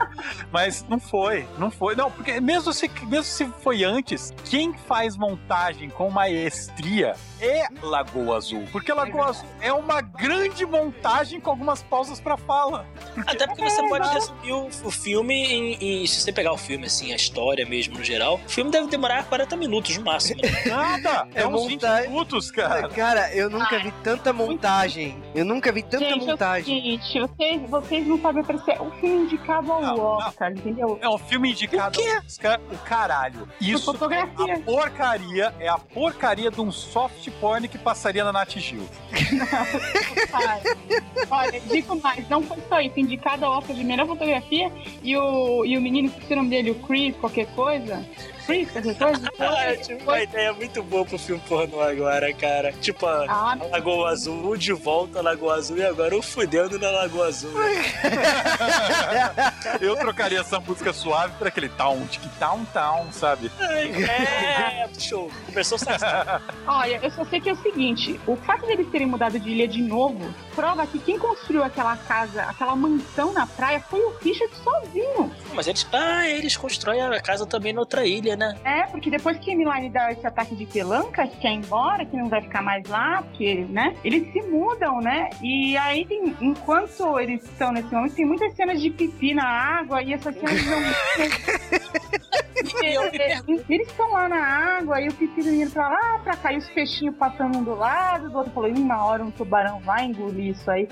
Mas não foi, não foi. Não, porque mesmo se, mesmo se foi antes, quem faz montagem com maestria é Lagoa Azul. Porque Lagoa Azul é uma grande montagem com algumas pausas pra fala. Até porque você pode resumir o, o filme em, em- Se você pegar o filme, assim, a história mesmo no geral, o filme deve demorar 40 minutos no máximo. né? Nada! É, É uns 20 montagem. minutos, cara. Cara, eu nunca vi tanta montagem. Eu nunca vi tanta Gente, é o montagem. seguinte, vocês, vocês não sabem apreciar o filme indicado ao Não, não. Oscar, entendeu? É um filme indicado ao Oscar, o caralho. Isso fotografia. é a porcaria, é a porcaria de um soft porn que passaria na Nat Gil. Olha, digo mais, não foi só isso. Indicado ao Oscar de melhor fotografia e o, e o menino, que o nome dele, o Chris, qualquer coisa. Chris, qualquer coisa? Ah, tive uma ideia muito boa pro filme pornô agora, cara. Tipo, a Ah, Lagoa Azul, de volta à Lagoa Azul e agora o fudendo na Lagoa Azul. Eu trocaria essa música suave por aquele town, tic town town, sabe? É, show. Começou sair. Olha, eu só sei que é o seguinte: o fato deles terem mudado de ilha de novo prova que quem construiu aquela casa, aquela mansão na praia foi o Richard sozinho. Mas eles. Ah, eles constroem a casa também na outra ilha, né? É, porque depois que a Milane dá esse ataque de pelanca, que quer ir embora, que não vai ficar mais lá, porque, né? Eles se mudam, né? E aí, tem, enquanto eles estão nesse momento, tem muitas cenas de pipi na água e essas cenas não. E me pergunto. Eles estão lá na água e o pipi do menino pra lá, pra cá, e os peixinhos passando um do lado, do outro falou, "Ih, uma hora um tubarão vai engolir isso aí.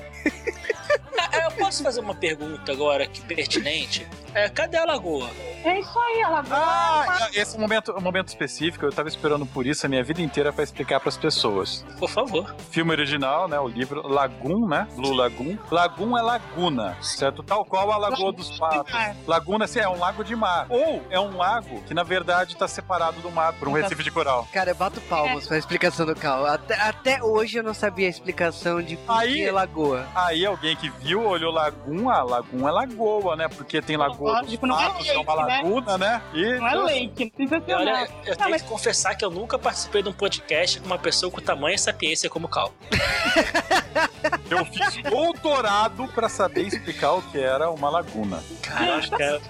Ah, Eu posso fazer uma pergunta agora que pertinente? É, cadê a lagoa? É isso aí, ela vai. Ah, esse momento, um momento específico, eu tava esperando por isso a minha vida inteira pra explicar pras pessoas. Por favor. Filme original, né? O livro Lagoon, né? Blue Lagoon. Lagoon é laguna, certo? Tal qual a Lagoa dos Patos. Laguna assim, é um lago de mar. Ou é um lago que, na verdade, tá separado do mar por um recife de coral. Cara, eu bato palmas pra explicação do Cal. Até, até hoje eu não sabia a explicação de por Aí- que é lagoa. Aí alguém que viu, olhou Lagoon, ah, Lagoon é lagoa, né? Porque tem Lagoa dos não é Patos, é uma lake, né? laguna, né? E Não é lake, não precisa ser Olha, nada. eu Não, tenho mas que confessar que eu nunca participei de um podcast com uma pessoa com tamanha sapiência como o Cal. eu fiz doutorado pra saber explicar o que era uma laguna. Caraca.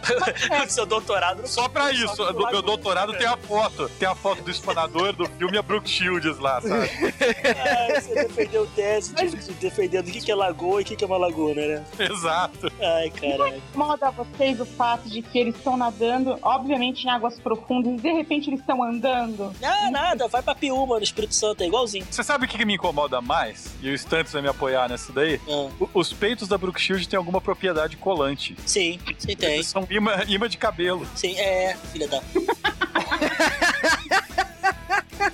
o seu doutorado Só pra isso, do meu doutorado cara. tem a foto. Tem a foto do espanador do filme a Brooke Shields lá, sabe? Ah, você defendeu tese de, de- defendendo o que que é lagoa e o que que é uma laguna, né? Exato. Ai, caralho. incomoda vocês o fato de que eles estão nadando, obviamente em águas profundas, e de repente eles estão andando. Ah, nada, vai pra Piúma, no Espírito Santo, é igualzinho. Você sabe o que que me incomoda mais? E o Stantes vai me apoiar nessa daí? O- Os peitos da Brooke Shields têm alguma propriedade colante. sim, sim, tem. Eles são imã, imã de cabelo. Sim, é, filha da.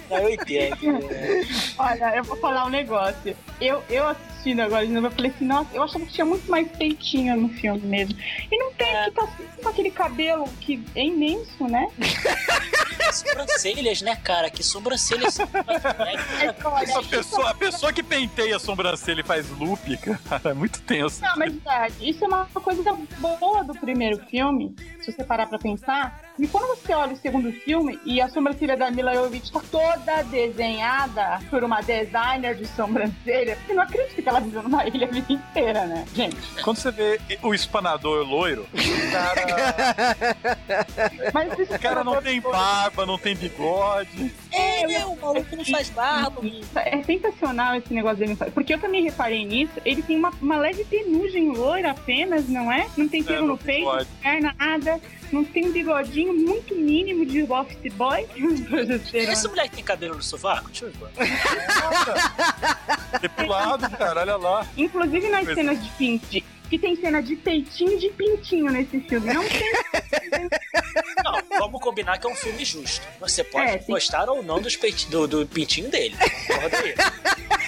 Ah, eu entendo. é. Olha, eu vou falar um negócio. Eu, eu assistindo agora de novo, eu falei assim, nossa, eu achava que tinha muito mais peitinho no filme mesmo. E não tem, É. que tá com aquele cabelo que é imenso, né? Sobrancelhas, né, cara? Que sobrancelhas. Essa pessoa, a pessoa que penteia a sobrancelha e faz loop, cara, é muito tenso. Não, mas verdade, isso é uma coisa boa do primeiro filme, se você parar pra pensar. E quando você olha o segundo filme e a sobrancelha da Mila Jovovich tá toda desenhada por uma designer de sobrancelha, você não acredita que ela viveu numa ilha a vida inteira, né? Gente, Quando você vê o espanador loiro, o cara, mas o cara não tem barba, não tem bigode. É, né? O maluco não faz barba. É sensacional esse negócio dele. Porque eu também reparei nisso. Ele tem uma, uma leve penugem loira apenas, não é? Não tem pelo no no peito, bigode. perna, nada. Não tem um bigodinho muito mínimo de office boy. Esse moleque tem cabelo no sovaco? Deixa eu ver. Depilado, cara, olha lá. Inclusive nas cenas de pinte. Que tem cena de peitinho de pintinho nesse filme. Não tem. Não, vamos combinar que é um filme justo. Você pode É, gostar ou não dos peiti- do, do pintinho dele. Aí.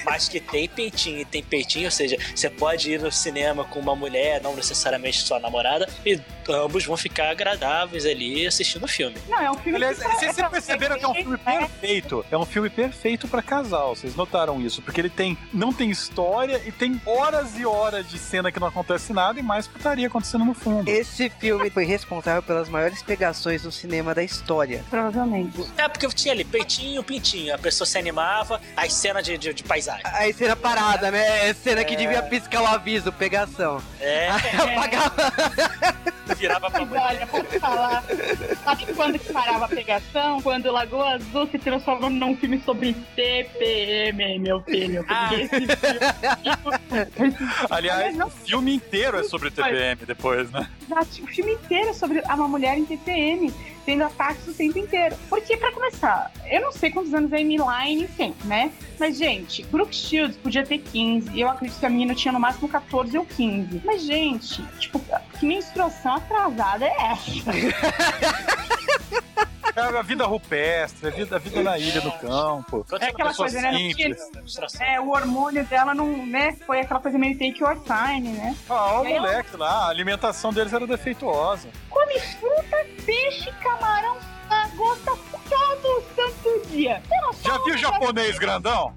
Mas que tem pintinho e tem peitinho, ou seja, você pode ir no cinema com uma mulher, não necessariamente sua namorada, e ambos vão ficar agradáveis ali assistindo o filme. Não, é um filme Aliás, pra- vocês perceberam que é um filme É, perfeito. É um filme perfeito pra casal. Vocês notaram isso? Porque ele tem, não tem história e tem horas e horas de cena que não acontece nada e mais putaria acontecendo no fundo. Esse filme foi responsável pelas maiores pegações no cinema da história. Provavelmente. É, porque tinha ali peitinho, pintinho. A pessoa se animava, as cenas de, de, de paisagem. Aí cena parada, né? É cena que devia piscar o aviso, pegação. É, Aí apagava. virava pra Mas olha, falar. Sabe quando que parava a pegação? Quando Lagoa Azul se transformou num filme sobre TPM, meu filho. Porque Ah. esse filme. Aliás, Não. o filme inteiro é sobre TPM depois, né? Exato, O filme inteiro é sobre uma mulher em Tendo ataques o tempo inteiro. Porque, pra começar, eu não sei quantos anos a Amy Line tem, né? Mas, gente, Brooke Shields podia ter 15, e eu acredito que a menina tinha no máximo 14 ou 15. Mas, gente, tipo, que menstruação atrasada é essa? É a vida rupestre, a vida, a vida na ilha, no campo. É aquela coisa, né? Simples. É, o hormônio dela não, né? Foi aquela coisa meio take your time, né? Ah, o moleque lá, a alimentação deles era defeituosa. Come fruta, peixe, camarão, lagosta todo santo dia. Já viu japonês grandão?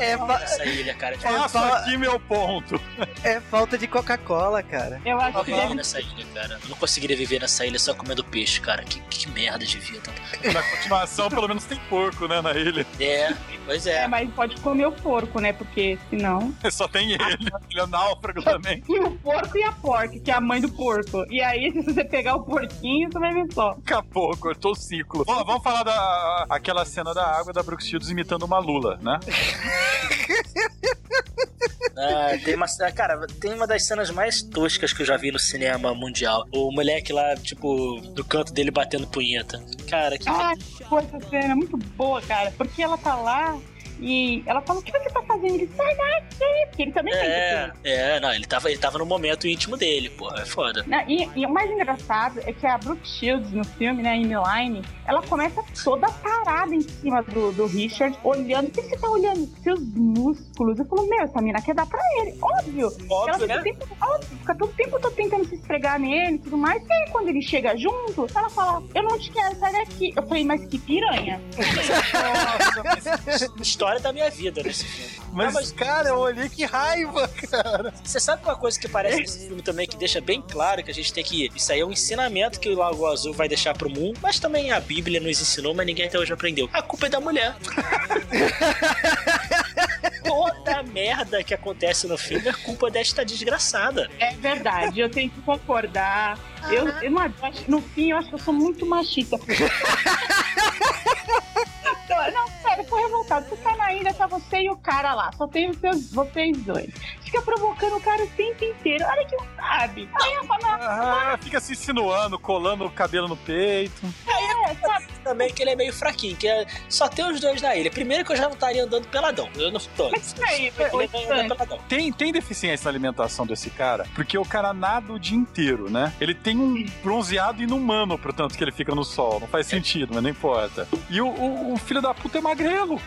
É, É, fa- essa ilha, cara. De... É, fa- aqui meu ponto. É falta de Coca-Cola, cara. Eu acho que nessa ilha, cara. Eu não conseguiria viver nessa ilha só comendo peixe, cara. Que, que merda de vida. Na continuação, pelo menos tem porco, né, na ilha. É, pois é. É, mas pode comer o porco, né? Porque senão. Só tem ele. Ele é náufrago também. E o porco e a porca, que é a mãe do porco. E aí, se você pegar o porquinho, você vai ver só. Acabou, cortou o ciclo. Ó, vamos falar da aquela cena da água da Brooke Shields imitando uma Lula, né? Ah, tem uma, ah, cara, tem uma das cenas mais toscas que eu já vi no cinema mundial. O moleque lá, tipo, do canto dele batendo punheta. Cara, que. Ai, pô, essa cena é muito boa, cara. Porque ela tá lá e ela fala: O que você tá fazendo? Ele sai daqui. Porque ele também tem É, que é, não, ele tava, ele tava no momento íntimo dele, porra, é foda. Não, e, e o mais engraçado é que a Brooke Shields no filme, né, Amy Line, ela começa toda parada em cima do, do Richard, olhando. O que você tá olhando? Seus músculos. Eu falo, meu, essa mina quer dar pra ele. Óbvio. ela Óbvio, fica, né? tempo, óbvio, fica todo tempo tô tentando se esfregar nele e tudo mais. E aí, quando ele chega junto, ela fala, eu não te quero, sai daqui. Eu falei, mas que piranha. História da minha vida nesse filme. Mas, Não, mas- cara, eu olhei que raiva, cara. Você sabe uma coisa que parece nesse filme também que deixa bem claro que a gente tem que. Isso aí é um ensinamento que o Lago Azul vai deixar pro mundo, mas também a Bíblia nos ensinou, mas ninguém até hoje aprendeu. A culpa é da mulher. Toda merda que acontece no filme é culpa desta desgraçada. É verdade, eu tenho que concordar. Eu, eu não acho, no fim, eu acho que eu sou muito machista. Não, não, sério, eu tô revoltado. Você tá na ilha, tá você e o cara lá. Só tem os seus, vocês dois. Fica provocando o cara o tempo inteiro. Olha que não sabe. Aí eu falo, Ah, fica se insinuando, colando o cabelo no peito. é, sabe? Também que ele é meio fraquinho, que é só tem os dois na ilha. Primeiro que eu já não estaria andando peladão. Eu não tô. Mas isso aí, Ele ô, vai andar Stan, peladão. Tem, tem deficiência na alimentação desse cara, porque o cara nada o dia inteiro, né? Ele tem um bronzeado inumano, portanto, que ele fica no sol. Não faz sentido, mas não importa. E o, o- o filho da puta é magrelo.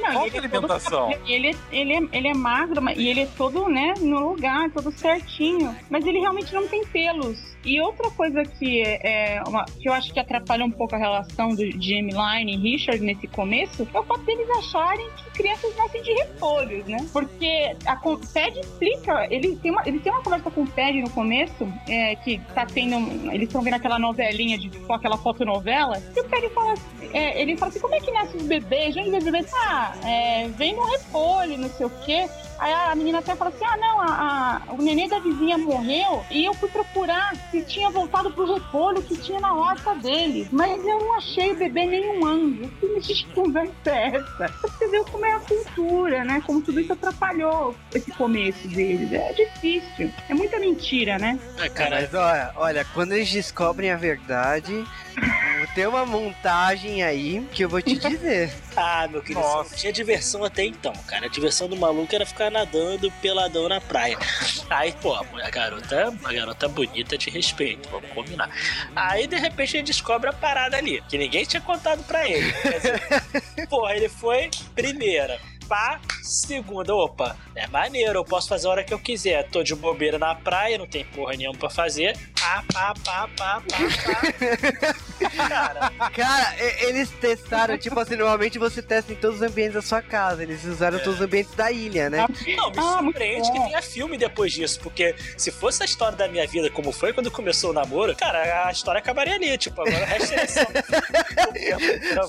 Não, Falta ele é alimentação. todo- ele, é- ele, é, ele é magro e ele é todo, né, no lugar, todo certinho. Mas ele realmente não tem pelos. E outra coisa que, é uma- que eu acho que atrapalha um pouco a relação do, de Line e Richard nesse começo é o fato deles acharem que crianças nascem de repolhos, né? Porque a Ted explica, ele tem uma, ele tem uma conversa com o Ted no começo, é, que tá tendo. Eles estão vendo aquela novelinha de com aquela fotonovela, e o Ted fala é, ele fala assim, como é que nasce os bebês? Ah, é, vem no repolho, não sei o quê. Aí a menina até fala assim: ah, não, a, a- o neném da vizinha morreu e eu fui procurar se tinha voltado pro repolho que tinha na horta dele. Mas eu não achei o bebê nenhum mas que conversa é essa? Você vê como é a cultura, né? Como tudo isso atrapalhou esse começo deles. É difícil. É muita mentira, né? Ah, cara, Mas olha, olha, quando eles descobrem a verdade, tem uma montagem aí que eu vou te dizer. Ah, meu querido, Nossa. tinha diversão até então, cara. A diversão do maluco era ficar nadando peladão na praia. Aí, pô, a garota, uma garota bonita de respeito, vamos combinar. Aí, de repente, ele descobre a parada ali, que ninguém tinha contado pra ele. Quer dizer, porra, ele foi primeira. Pá, segunda, opa, é maneiro, eu posso fazer a hora que eu quiser. Tô de bobeira na praia, não tem porra nenhuma pra fazer. Pá, pá, pá, pá, pá, pá. Cara, Cara, eles testaram, tipo assim, normalmente você testa em todos os ambientes da sua casa. Eles usaram todos os ambientes da ilha, né? não, me Ah, surpreende que tenha filme depois disso, porque se fosse a história da minha vida como foi quando começou o namoro, cara, a história acabaria ali, tipo, agora o resto é só...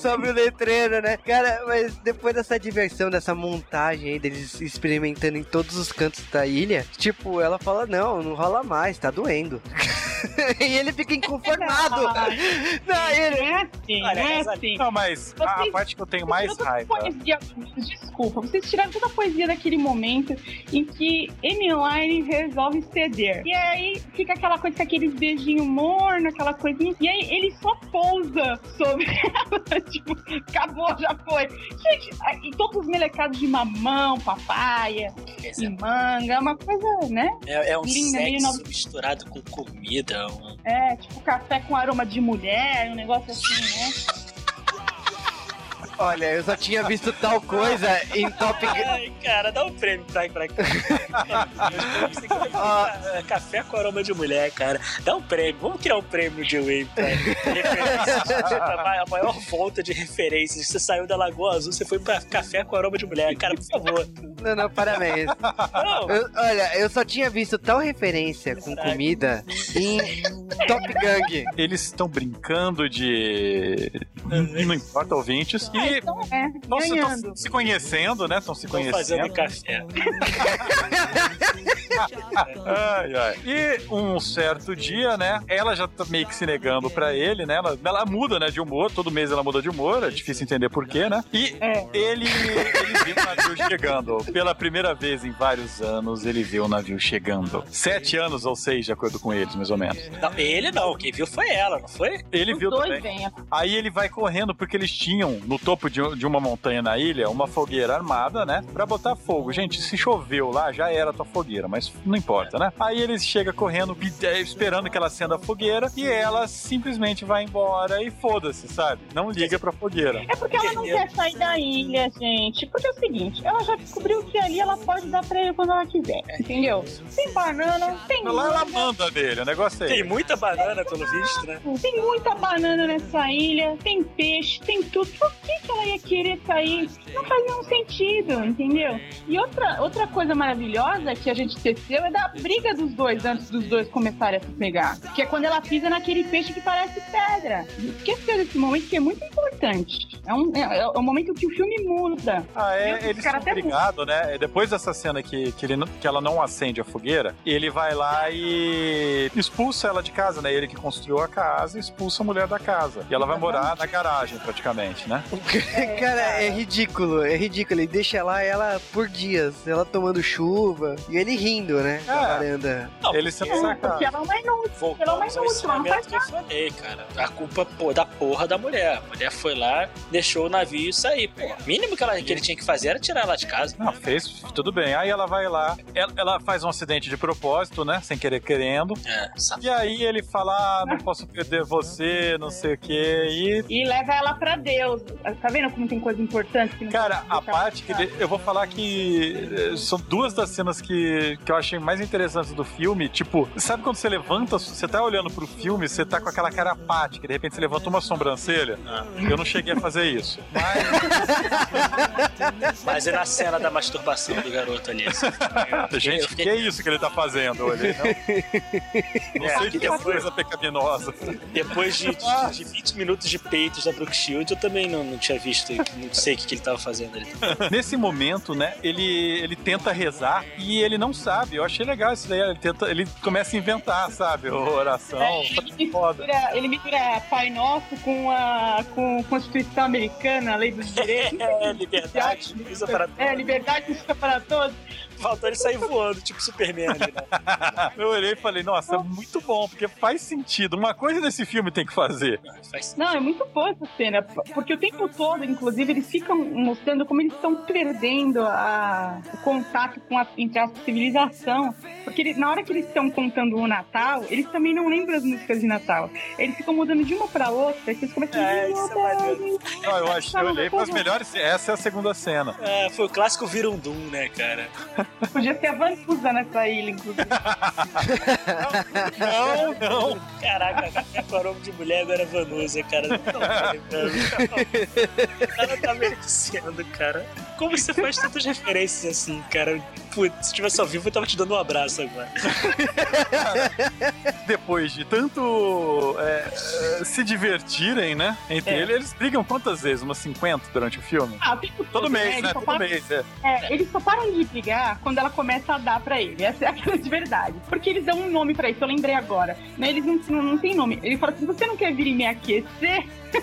Sobre o letreiro, né? Cara, mas depois dessa diversão, dessa montagem aí, deles experimentando em todos os cantos da ilha, tipo, ela fala, não, não rola mais, tá doendo. e ele fica inconformado. não, ele... É assim, Olha, não é assim. Não, mas a, a Vocês- parte que eu tenho Vocês mais tiraram toda a raiva. Poesia, desculpa, vocês tiraram toda a poesia daquele momento em que Line resolve ceder. E aí fica aquela coisa com aqueles beijinhos morno, aquela coisinha. E aí ele só pousa sobre ela. tipo, acabou, já foi. Gente, e todos os melecados de mamão, papaya e manga, é uma coisa, né? É, é um Linda, meio sexo no- misturado com comida. Um... É, tipo café com aroma de mulher, um negócio assim, né? Olha, eu só tinha visto tal coisa em Top Gun. Ai, cara, dá um prêmio pra, pra... Ah, Café com aroma de mulher, cara. Dá um prêmio. Vamos criar um prêmio de Wayne pra referências. a maior volta de referências. Você saiu da Lagoa Azul, você foi pra café com aroma de mulher. Cara, por favor. Não, não, parabéns. Não, Eu- olha, eu só tinha visto tal referência com comida em Top Gang. Eles estão brincando de. Não importa, ouvintes. Ah, E. então é, Nossa, ganhando. estão se conhecendo, né? Estão se Tô fazendo conhecendo. café. Ai, ai. E um certo dia, né? Ela já tá meio que se negando pra ele, né? Ela, ela muda, né? De humor. Todo mês ela muda de humor. É difícil entender porquê, né? E É. ele, ele viu o navio chegando. Pela primeira vez em vários anos, ele viu o navio chegando. Sete anos ou seis, de acordo com eles, mais ou menos. Não, ele não, quem viu foi ela, não foi? Ele Os viu dois também. vêm. Aí ele vai correndo porque eles tinham no topo de, de uma montanha na ilha uma fogueira armada, né? Pra botar fogo. Gente, se choveu lá, já era a tua fogueira, mas não importa, né? Aí ele chega correndo, eh, esperando que ela acenda a fogueira e ela simplesmente vai embora e foda-se, sabe? Não liga pra fogueira. É porque ela não quer sair da ilha, gente. Porque é o seguinte, ela já descobriu que ali ela pode dar pra ele quando ela quiser, entendeu? Tem banana, tem Lá ela manga, manda dele, o negócio é Tem muita banana, pelo visto, né? tem muita banana nessa ilha, tem peixe, tem tudo. Por que, que ela ia querer sair? Não faz nenhum sentido, entendeu? E outra, outra coisa maravilhosa que a gente teceu é da briga dos dois antes dos dois começarem a se pegar. Que é quando ela pisa naquele peixe que parece pedra. Esqueceu desse momento que é muito importante. É um, é, é um momento que o filme muda. Ah, é, eles são brigados, né? Depois dessa cena que, que, ele, que ela não acende a fogueira, ele vai lá e expulsa ela de casa, né? Ele que construiu a casa, expulsa a mulher da casa. E ela vai morar na garagem, praticamente, né? Cara, é ridículo, é ridículo. Ele deixa lá ela por dias, ela tomando chuva e ele rindo, né? Na É. varanda. Não, Ele sendo Porque sacado. ela é uma inútil. Voltamos Ela ao não ensinamento faz que eu falei, cara. A culpa pô, da porra da mulher. A mulher foi lá, deixou o navio e sair, pô. O mínimo que, ela, que ele tinha que fazer era tirar ela de casa. Não, fez, tudo bem. Aí ela vai lá, ela, ela faz um acidente de propósito, né? Sem querer querendo. É? E aí ele fala, ah, não posso perder você, não sei o quê. E E leva ela pra Deus. Tá vendo como tem coisa importante que não Cara, a parte que. de- Eu vou falar que eh, são duas das cenas que, que eu achei mais interessantes do filme. Tipo, sabe quando você levanta, você tá olhando pro filme, você tá com aquela cara apática, de repente você levanta uma sobrancelha? Eu não cheguei a fazer isso. Mas, Mas é na cena da masturbação do garoto ali. gente, fiquei- que é isso que ele tá fazendo? Eu olhei, não, não É, sei de que depois- coisa pecaminosa. Depois de, de, de 20 minutos de da Brooke Shield, eu também não, não tinha visto, não sei o que, que ele tava fazendo ali. Nesse momento, né, ele, ele tenta rezar e ele não sabe. Eu achei legal isso daí. Ele, tenta, ele começa a inventar, sabe? Oração. Ele Foda. mistura, ele mistura Pai Nosso com a com a Constituição Americana, a Lei dos Direitos. É, liberdade, usa para É, liberdade justiça para todos. Faltou ele sair voando, tipo Superman ali, né? Eu olhei e falei, nossa, é muito bom, porque faz sentido. Uma coisa desse filme tem que fazer. Faz Não, é muito boa essa cena, porque o tempo todo, inclusive, eles ficam mostrando como eles estão perdendo a- o contato com a, entre a civilização. Porque ele- na hora que eles estão contando o Natal, eles também não lembram as músicas de Natal. Eles ficam mudando de uma pra outra, e vocês começam É, a isso é. Não, eu achei, eu olhei para as melhores. Essa é a segunda cena. É, foi o clássico Virundum, né, cara? Podia ser a Vanusa nessa ilha, inclusive. Não, não. Caraca, café com aroma de mulher agora é Vanusa, cara. Não, vai, velho. O cara tá merecendo, cara. Como você faz tantas referências assim, cara? Putz, se tivesse ao vivo, eu tava te dando um abraço agora. Depois de tanto é, é, se divertirem, né? Entre É. eles, eles brigam quantas vezes? Umas 50 durante o filme? Ah, o tempo Todo todo, mês, né? só Todo param- mês, é. É, eles só param de brigar quando ela começa a dar pra ele. Essa é a grande verdade. Porque eles dão um nome pra isso, eu lembrei agora. Né? Eles não, não, não têm nome. Ele fala assim: você não quer vir e me aquecer?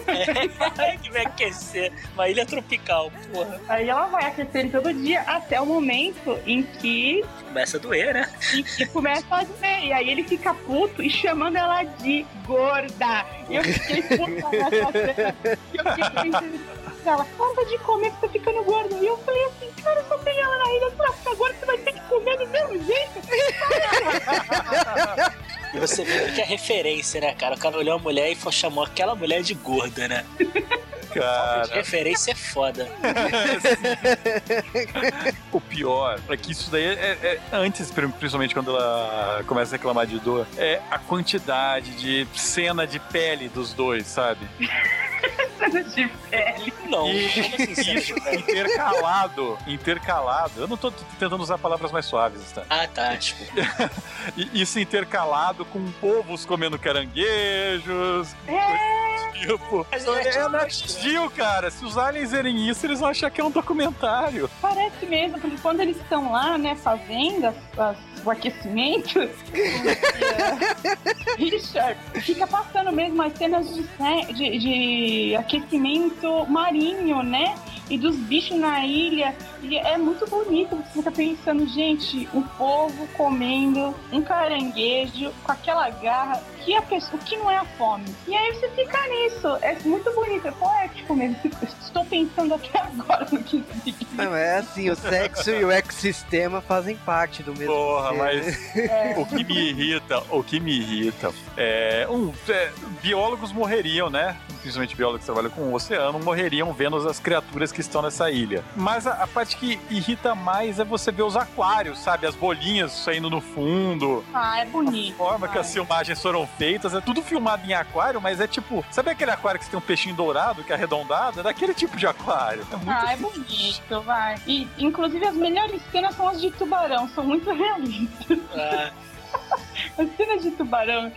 É, que vai aquecer. Uma ilha tropical, porra. Aí ela vai aquecer ele todo dia até o momento em que, Começa a doer, né? em que começa a doer. E aí ele fica puto e chamando ela de gorda. E eu fiquei puta nessa cena. E eu fiquei pensando. Ela, para de comer que tá ficando gordo. E eu falei assim, cara, só tem ela na ilha, ficar gorda, você vai ter que comer do mesmo jeito. E você vê que é referência, né, cara? O cara olhou a mulher e foi- chamou aquela mulher de gorda, né? Cara, Referência é foda. o pior é que isso daí é, é- antes, principalmente quando ela começa a reclamar de dor, é a quantidade de cena de pele dos dois, sabe? Cena de pele. Não, E assim, isso intercalado, intercalado. Eu não tô tentando usar palavras mais suaves, tá? Ah, tá, tipo. Isso intercalado com povos comendo caranguejos. Tipo, Mas é, é tipo Geo, cara. Se os aliens verem isso, eles vão achar que é um documentário. Parece mesmo, porque quando eles estão lá, né, fazendo as- as- o aquecimento, o Richard fica passando mesmo as cenas de, né, de- de aquecimento marinho, né? E dos bichos na ilha. E é muito bonito. Você fica pensando, gente, o povo comendo um caranguejo com aquela garra. Que a pessoa, o que não é a fome? E aí você fica nisso. É muito bonito, é poético mesmo. Estou pensando até agora no que significa. Não, é assim, o sexo e o ecossistema fazem parte do mesmo Porra, ser, mas né? o que me irrita, o que me irrita é, um, é, biólogos morreriam, né? Principalmente biólogos que trabalham com o oceano, morreriam vendo as criaturas que estão nessa ilha. Mas a, a parte que irrita mais é você ver os aquários, sabe? As bolinhas saindo no fundo, Ah, é a bonito. forma que as filmagens foram feitas, é tudo filmado em aquário, mas é tipo, sabe aquele aquário que você tem um peixinho dourado, que é arredondado? É daquele tipo de aquário. É muito Ah, é bonito, vai. E, inclusive, as melhores cenas são as de tubarão, são muito realistas. Ah, As cenas de tubarão,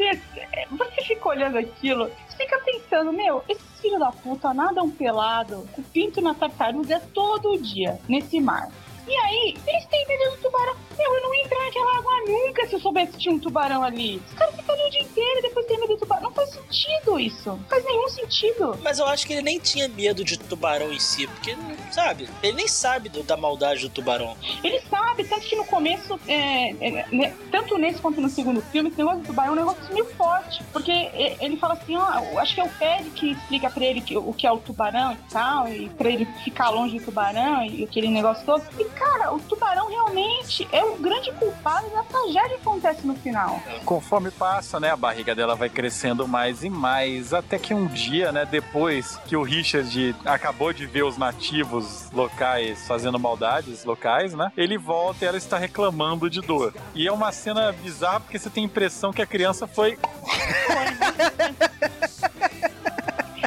você, fica olhando aquilo, fica pensando, meu, esses filhos da puta nadam pelado, com pinto na tartaruga todo dia, nesse mar. E aí, eles têm medo do tubarão. Meu, eu não ia entrar naquela água nunca se eu soubesse que tinha um tubarão ali. Os caras ficam ali o dia inteiro e depois tem medo do tubarão. Não faz sentido isso. Não faz nenhum sentido. mas eu acho que ele nem tinha medo de tubarão em si, porque, sabe? Ele nem sabe do- da maldade do tubarão. Ele sabe, tanto que no começo, é, é, né, tanto nesse quanto no segundo filme, esse negócio do tubarão é um negócio meio forte. Porque é, ele fala assim, ó, acho que é o Fred que explica pra ele que, o que é o tubarão e tal, e pra ele ficar longe do tubarão e aquele negócio todo. E, cara, o tubarão realmente é o grande culpado da tragédia que acontece no final. Conforme passa, né, a barriga dela vai crescendo mais e mais, até que um dia, né, depois que o Richard acabou de ver os nativos locais fazendo maldades locais, né, ele volta e ela está reclamando de dor. E é uma cena bizarra porque você tem a impressão que a criança foi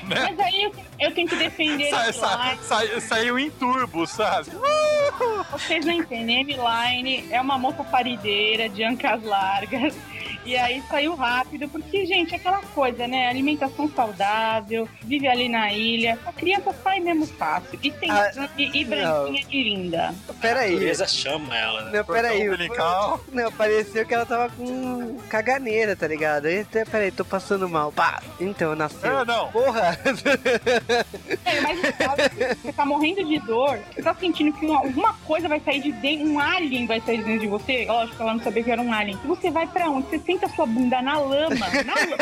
Mas aí eu, eu tenho que defender sa- sa- sa- saiu em turbo, sabe? Vocês não entendem, Line é uma moça parideira de ancas largas. E aí saiu rápido, porque, gente, aquela coisa, né? Alimentação saudável, vive ali na ilha. A criança sai mesmo fácil. E tem Ah, sangue e branquinha e linda. A Peraí. natureza chama ela, né? Não, peraí. Umbilical. Não, pareceu que ela tava com caganeira, tá ligado? Até, peraí, tô passando mal. Pá! Então, nasceu. É, não. Porra! É, mas você tá morrendo de dor, você tá sentindo que uma- alguma coisa vai sair de dentro, um alien vai sair de dentro de você. Lógico que ela não sabia que era um alien. E você vai pra onde? Você senta sua bunda na lama. Na lama.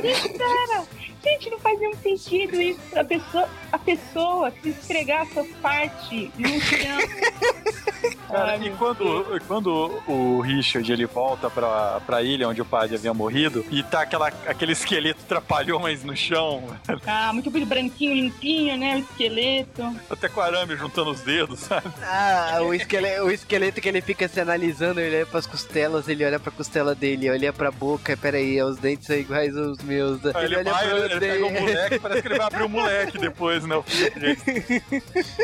Espera! Gente, não faz nenhum sentido isso. A pessoa, a pessoa se esfregar a sua parte no chão. Cara, Ai, e quando, quando o Richard ele volta pra, pra ilha onde o padre havia morrido e tá aquela, aquele esqueleto trapalhões no chão, Ah, muito branquinho, limpinho, né? O esqueleto. até com arame juntando os dedos, sabe? Ah, o esqueleto, o esqueleto que ele fica se analisando, ele olha pras costelas, ele olha pra costela dele, olha pra boca, peraí, os dentes são iguais aos meus. Aí ele, olha vai, pro ele pega o moleque, parece que ele vai abrir o moleque depois, né? O filho dele.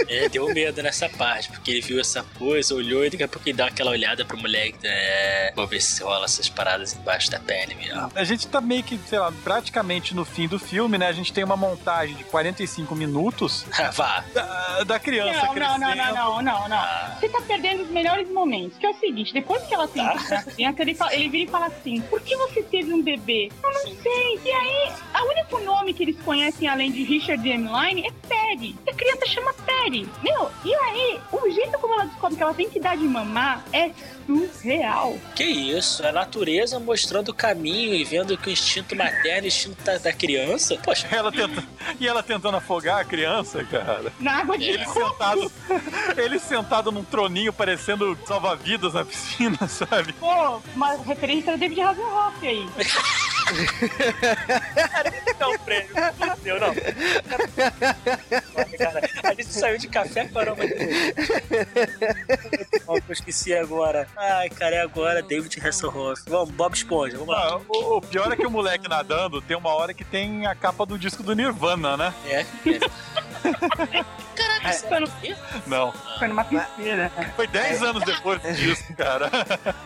É, deu medo nessa parte, porque ele viu essa coisa, olhou e daqui a pouco ele dá aquela olhada pro moleque. É, vou ver se rola essas paradas embaixo da pele mesmo. A gente tá meio que, sei lá, praticamente no fim do filme, né? A gente tem uma montagem de 45 minutos Vá. da, da criança Não, não, não, crescendo. não, não, não, não. Ah, Você tá perdendo os melhores momentos. Que é o seguinte, depois que ela tem Tá. a criança, ele, fala- ele vira e fala assim, por que você teve um bebê? Eu não sei. E aí, o único nome que eles conhecem além de Richard e Emmeline é Perry. A criança chama Perry. Meu, e aí, o jeito como ela descobre que ela tem que dar de mamar é surreal. que isso? A natureza mostrando o caminho e vendo que o instinto materno e o instinto da, da criança. Poxa, Ela tenta... E ela tentando afogar a criança, cara. Na água de Ele coco. sentado, ele sentado num troninho parecendo salva-vidas na piscina, sabe? Pô, uma referência ao David Hasselhoff aí. prêmio. Deu, não. Cara, a gente saiu de café caramba. Ó, Eu esqueci agora. Ai, cara, é agora David Hasselhoff. Vamos, Bob Esponja, vamos lá. Ah, o, o pior é que o moleque nadando tem uma hora que tem a capa do disco do Nirvana, né? É. é. Caraca, Foi, no, sério? Não. foi numa piscina. Foi 10 anos depois disso, cara.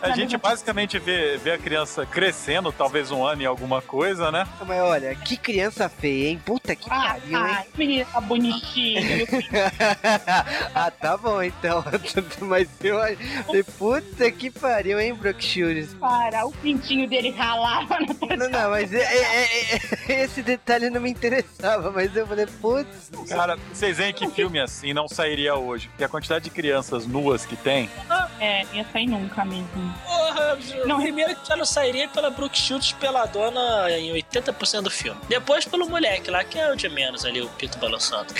A gente basicamente vê, vê a criança crescendo, talvez um ano e alguma coisa, né? Mas olha, que criança feia, hein? Puta que Ah, pariu, hein? ah, menina tá bonitinho. ah, tá bom então. Mas eu falei, puta que pariu, hein, Brooke Shields? Para, o pintinho dele ralava na testa. Não, não, mas é- é- é- é- esse detalhe não me interessava, mas eu falei, putz, Cara, vocês veem que filme assim não sairia hoje. Porque a quantidade de crianças nuas que tem. É, ia sair nunca mesmo. Porra, Não. primeiro que já não sairia pela Brooke Shields peladona em 80% do filme. Depois pelo moleque lá, que é o de menos ali, o Pito balançando.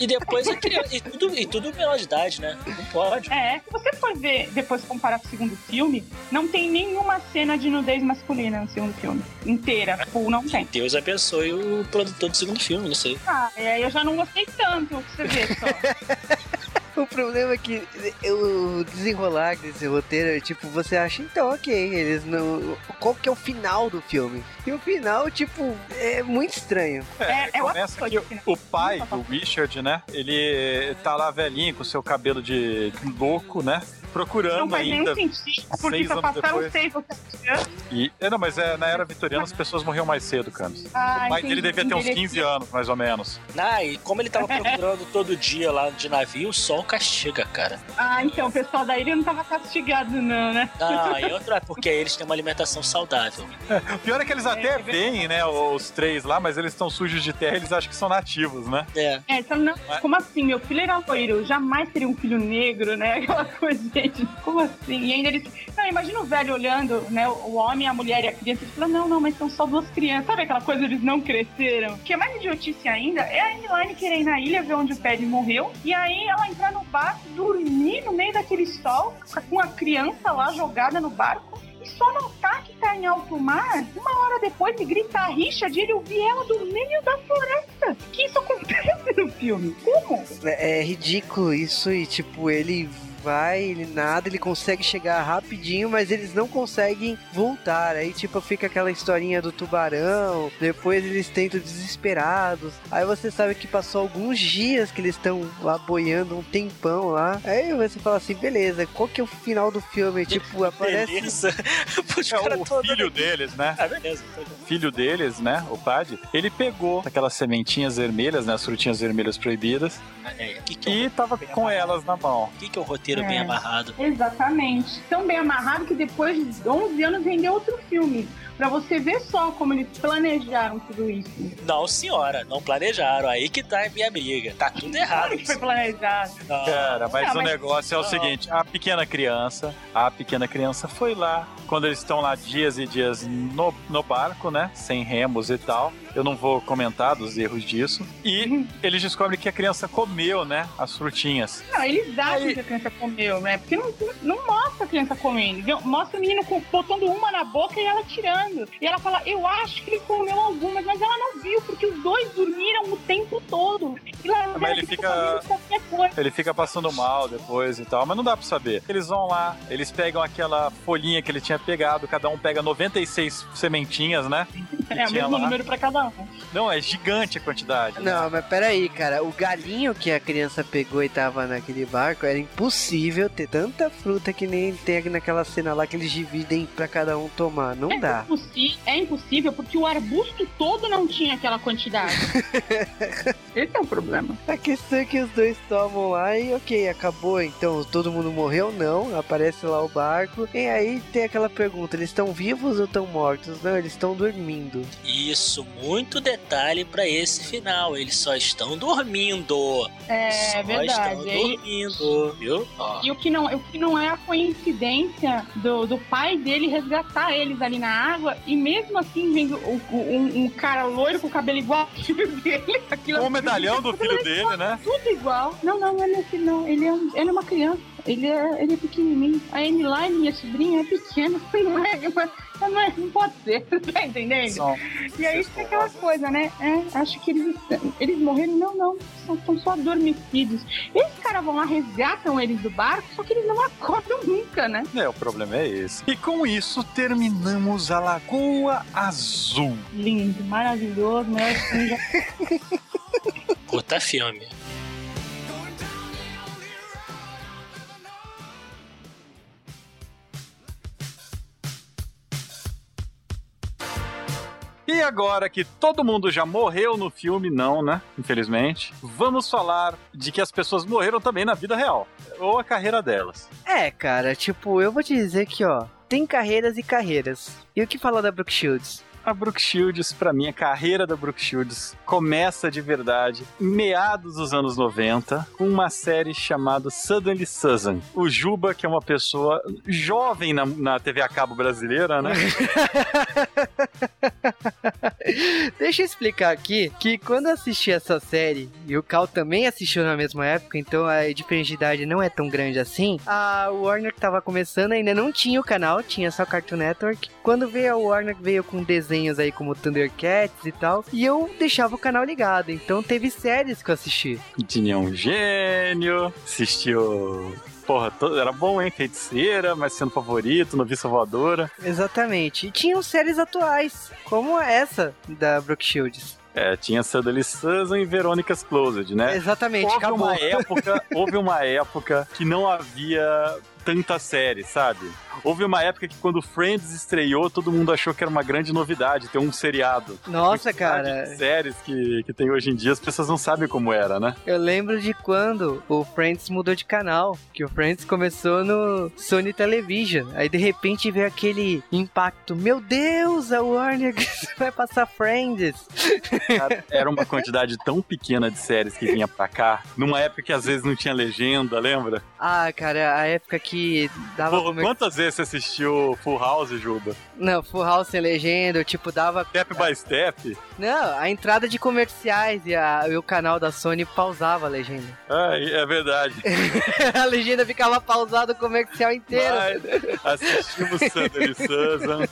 e depois a criança. E tudo, e tudo menor de idade, né? Não pode. É, se você for ver, depois comparar com o segundo filme, não tem nenhuma cena de nudez masculina no segundo filme. Inteira. Tipo, não tem. Deus abençoe o produtor do segundo filme, não sei. Ah, e aí eu já não gostei tanto, você vê só. o problema é que o desenrolar desse roteiro, tipo, você acha, então, ok, eles não. Qual que é o final do filme? E o final, tipo, é muito estranho. É, é outra Começa que o pai do Richard, né? Ele tá lá velhinho com seu cabelo de louco, né? Não Procurando faz nenhum ainda. sentido, porque só passaram depois. seis ou sete anos. E, é, não, mas é, na era vitoriana as pessoas morriam mais cedo, Camis. Ah, o pai entendi, dele devia ter uns entendi. 15 anos, mais ou menos. Ah, e como ele tava procurando todo dia lá de navio, o sol castiga, cara. Ah, então o pessoal da ilha não tava castigado, não, né? Ah, e outra, porque eles têm uma alimentação saudável. O pior é que eles até é veem, né, os três lá, mas eles estão sujos de terra eles acham que são nativos, né? É. É, então, não, Mas- como assim? Meu filho era loiro, eu jamais teria um filho negro, né? Aquela coisa, gente. Como assim? E ainda eles. Não, imagina o velho olhando, né? O homem, a mulher e a criança e fala: não, não, mas são só duas crianças. Sabe aquela coisa, eles não cresceram? O que é mais idiotice ainda é a Elaine querer ir na ilha ver onde o Paddy morreu. E aí ela entrar no barco, dormir no meio daquele sol, com a criança lá jogada no barco. E só notar que tá em alto mar, uma hora depois e gritar Richard, ele ouvir ela do meio da floresta. Que isso acontece no filme? Como? É, é ridículo isso e, tipo, ele vai, ele nada, ele consegue chegar rapidinho, mas eles não conseguem voltar. Aí, tipo, fica aquela historinha do tubarão, depois eles tentam desesperados. Aí você sabe que passou alguns dias que eles estão lá boiando um tempão lá. Aí você fala assim, beleza, qual que é o final do filme? Tipo, aparece. Beleza. Os É, o filho deles, né? Ah, beleza. filho deles, né, o Pad, ele pegou aquelas sementinhas vermelhas, né, as frutinhas vermelhas proibidas, É, o que, que, é, e tava com elas na mão. o que, que é um roteiro bem É. amarrado? Exatamente. Tão bem amarrado que depois de 11 anos rendeu outro filme. Pra você ver só como eles planejaram tudo isso. Não, senhora, não planejaram. Aí que tá a minha briga. Tá tudo errado. Claro que foi planejado. Não. Cara, mas Não, o mas- negócio é o Não. seguinte, a pequena criança, a pequena criança foi lá, quando eles estão lá dias e dias no, no barco, né, sem remos e tal, eu não vou comentar dos erros disso, e eles descobrem que a criança comeu, né, as frutinhas. Não, eles acham Aí- que a criança comeu, né? Porque não, não mostra a criança comendo. Mostra o menino botando uma na boca e ela tirando. E ela fala, eu acho que ele comeu algumas, mas ela não viu, porque os dois dormiram o tempo todo. E lá Mas ele fica- comendo qualquer coisa. Ele fica passando mal depois e tal, mas não dá pra saber. Eles vão lá, eles pegam aquela folhinha que ele tinha pegado, cada um pega 96 sementinhas, né? É o mesmo lá. número pra cada um. Não, é gigante a quantidade. Não, mas peraí, cara. O galinho que a criança pegou e tava naquele barco era impossível ter tanta fruta que nem tem aqui naquela cena lá que eles dividem pra cada um tomar. Não É dá. É impossível porque o arbusto todo não tinha aquela quantidade. Esse é o problema. A questão é que os dois tomam lá e ok, acabou. Então todo mundo morreu? Não. Aparece lá o barco. E aí tem aquela pergunta: eles estão vivos ou estão mortos? Não, eles estão dormindo. Isso, muito detalhe pra esse final. Eles só estão dormindo. É só verdade. estão dormindo, viu? Ó. E o que não, o que não é a coincidência do, do pai dele resgatar eles ali na água e mesmo assim vendo um, um cara loiro com o cabelo igual ao filho dele. Aquilo o medalhão do filho dele, né? Tudo igual. Não, não, não é meu filho, não. Ele é, um- ele é uma criança. Ele é, ele é pequenininho. A Elaine, minha sobrinha, é pequena. Não é, não, é, não, é- não pode ser. Tá entendendo? São- E aí fica aquela coisa, né? É, acho que eles, eles morreram. Não, não. São, são só adormecidos. Esses caras vão lá, resgatam eles do barco, só que eles não acordam nunca, né? É, o problema é esse. E com isso terminamos a Lagoa Azul. Lindo, maravilhoso, né? Assim, Puta filme. E agora que todo mundo já morreu no filme, não, né? Infelizmente. Vamos falar de que as pessoas morreram também na vida real. Ou a carreira delas. É, cara, tipo, eu vou te dizer que, ó, tem carreiras e carreiras. E o que falar da Brooke Shields? A Brooke Shields, pra mim, a carreira da Brooke Shields começa de verdade em meados dos anos 90 com uma série chamada Suddenly Susan. O Juba, que é uma pessoa jovem na, na TV a cabo brasileira, né? Deixa eu explicar aqui que quando eu assisti essa série, e o Cal também assistiu na mesma época, então a diferença de idade não é tão grande assim, a Warner que tava começando ainda não tinha o canal, tinha só Cartoon Network. Quando veio a Warner, veio com desenhos aí como Thundercats e tal, e eu deixava o canal ligado, então teve séries que eu assisti. Tinha um gênio, assistiu. Porra, to- era bom, hein? Feiticeira, mas sendo favorito, noviça voadora. Exatamente. E tinham séries atuais, como essa da Brooke Shields. É, tinha Suddenly Susan e Verônica's Closet, né? Exatamente, houve acabou. uma época, houve uma época que não havia tanta série, sabe? Houve uma época que quando Friends estreou, todo mundo achou que era uma grande novidade ter um seriado. Nossa, cara. séries que, que tem hoje em dia, as pessoas não sabem como era, né? Eu lembro de quando o Friends mudou de canal, que o Friends começou no Sony Television. Aí de repente veio aquele impacto. Meu Deus, a Warner vai passar Friends. Cara, Era uma quantidade tão pequena de séries que vinha pra cá, numa época que às vezes não tinha legenda, lembra? Ah, cara, a época que dava Pô, comer... quantas vezes você assistiu Full House, Juba? Não, Full House sem legenda, tipo, dava... Step by Step? Não, a entrada de comerciais e, a- e o canal da Sony pausava a legenda. Ah, é verdade. a legenda ficava pausada o comercial inteiro. Mas assistimos Sandra e Susan.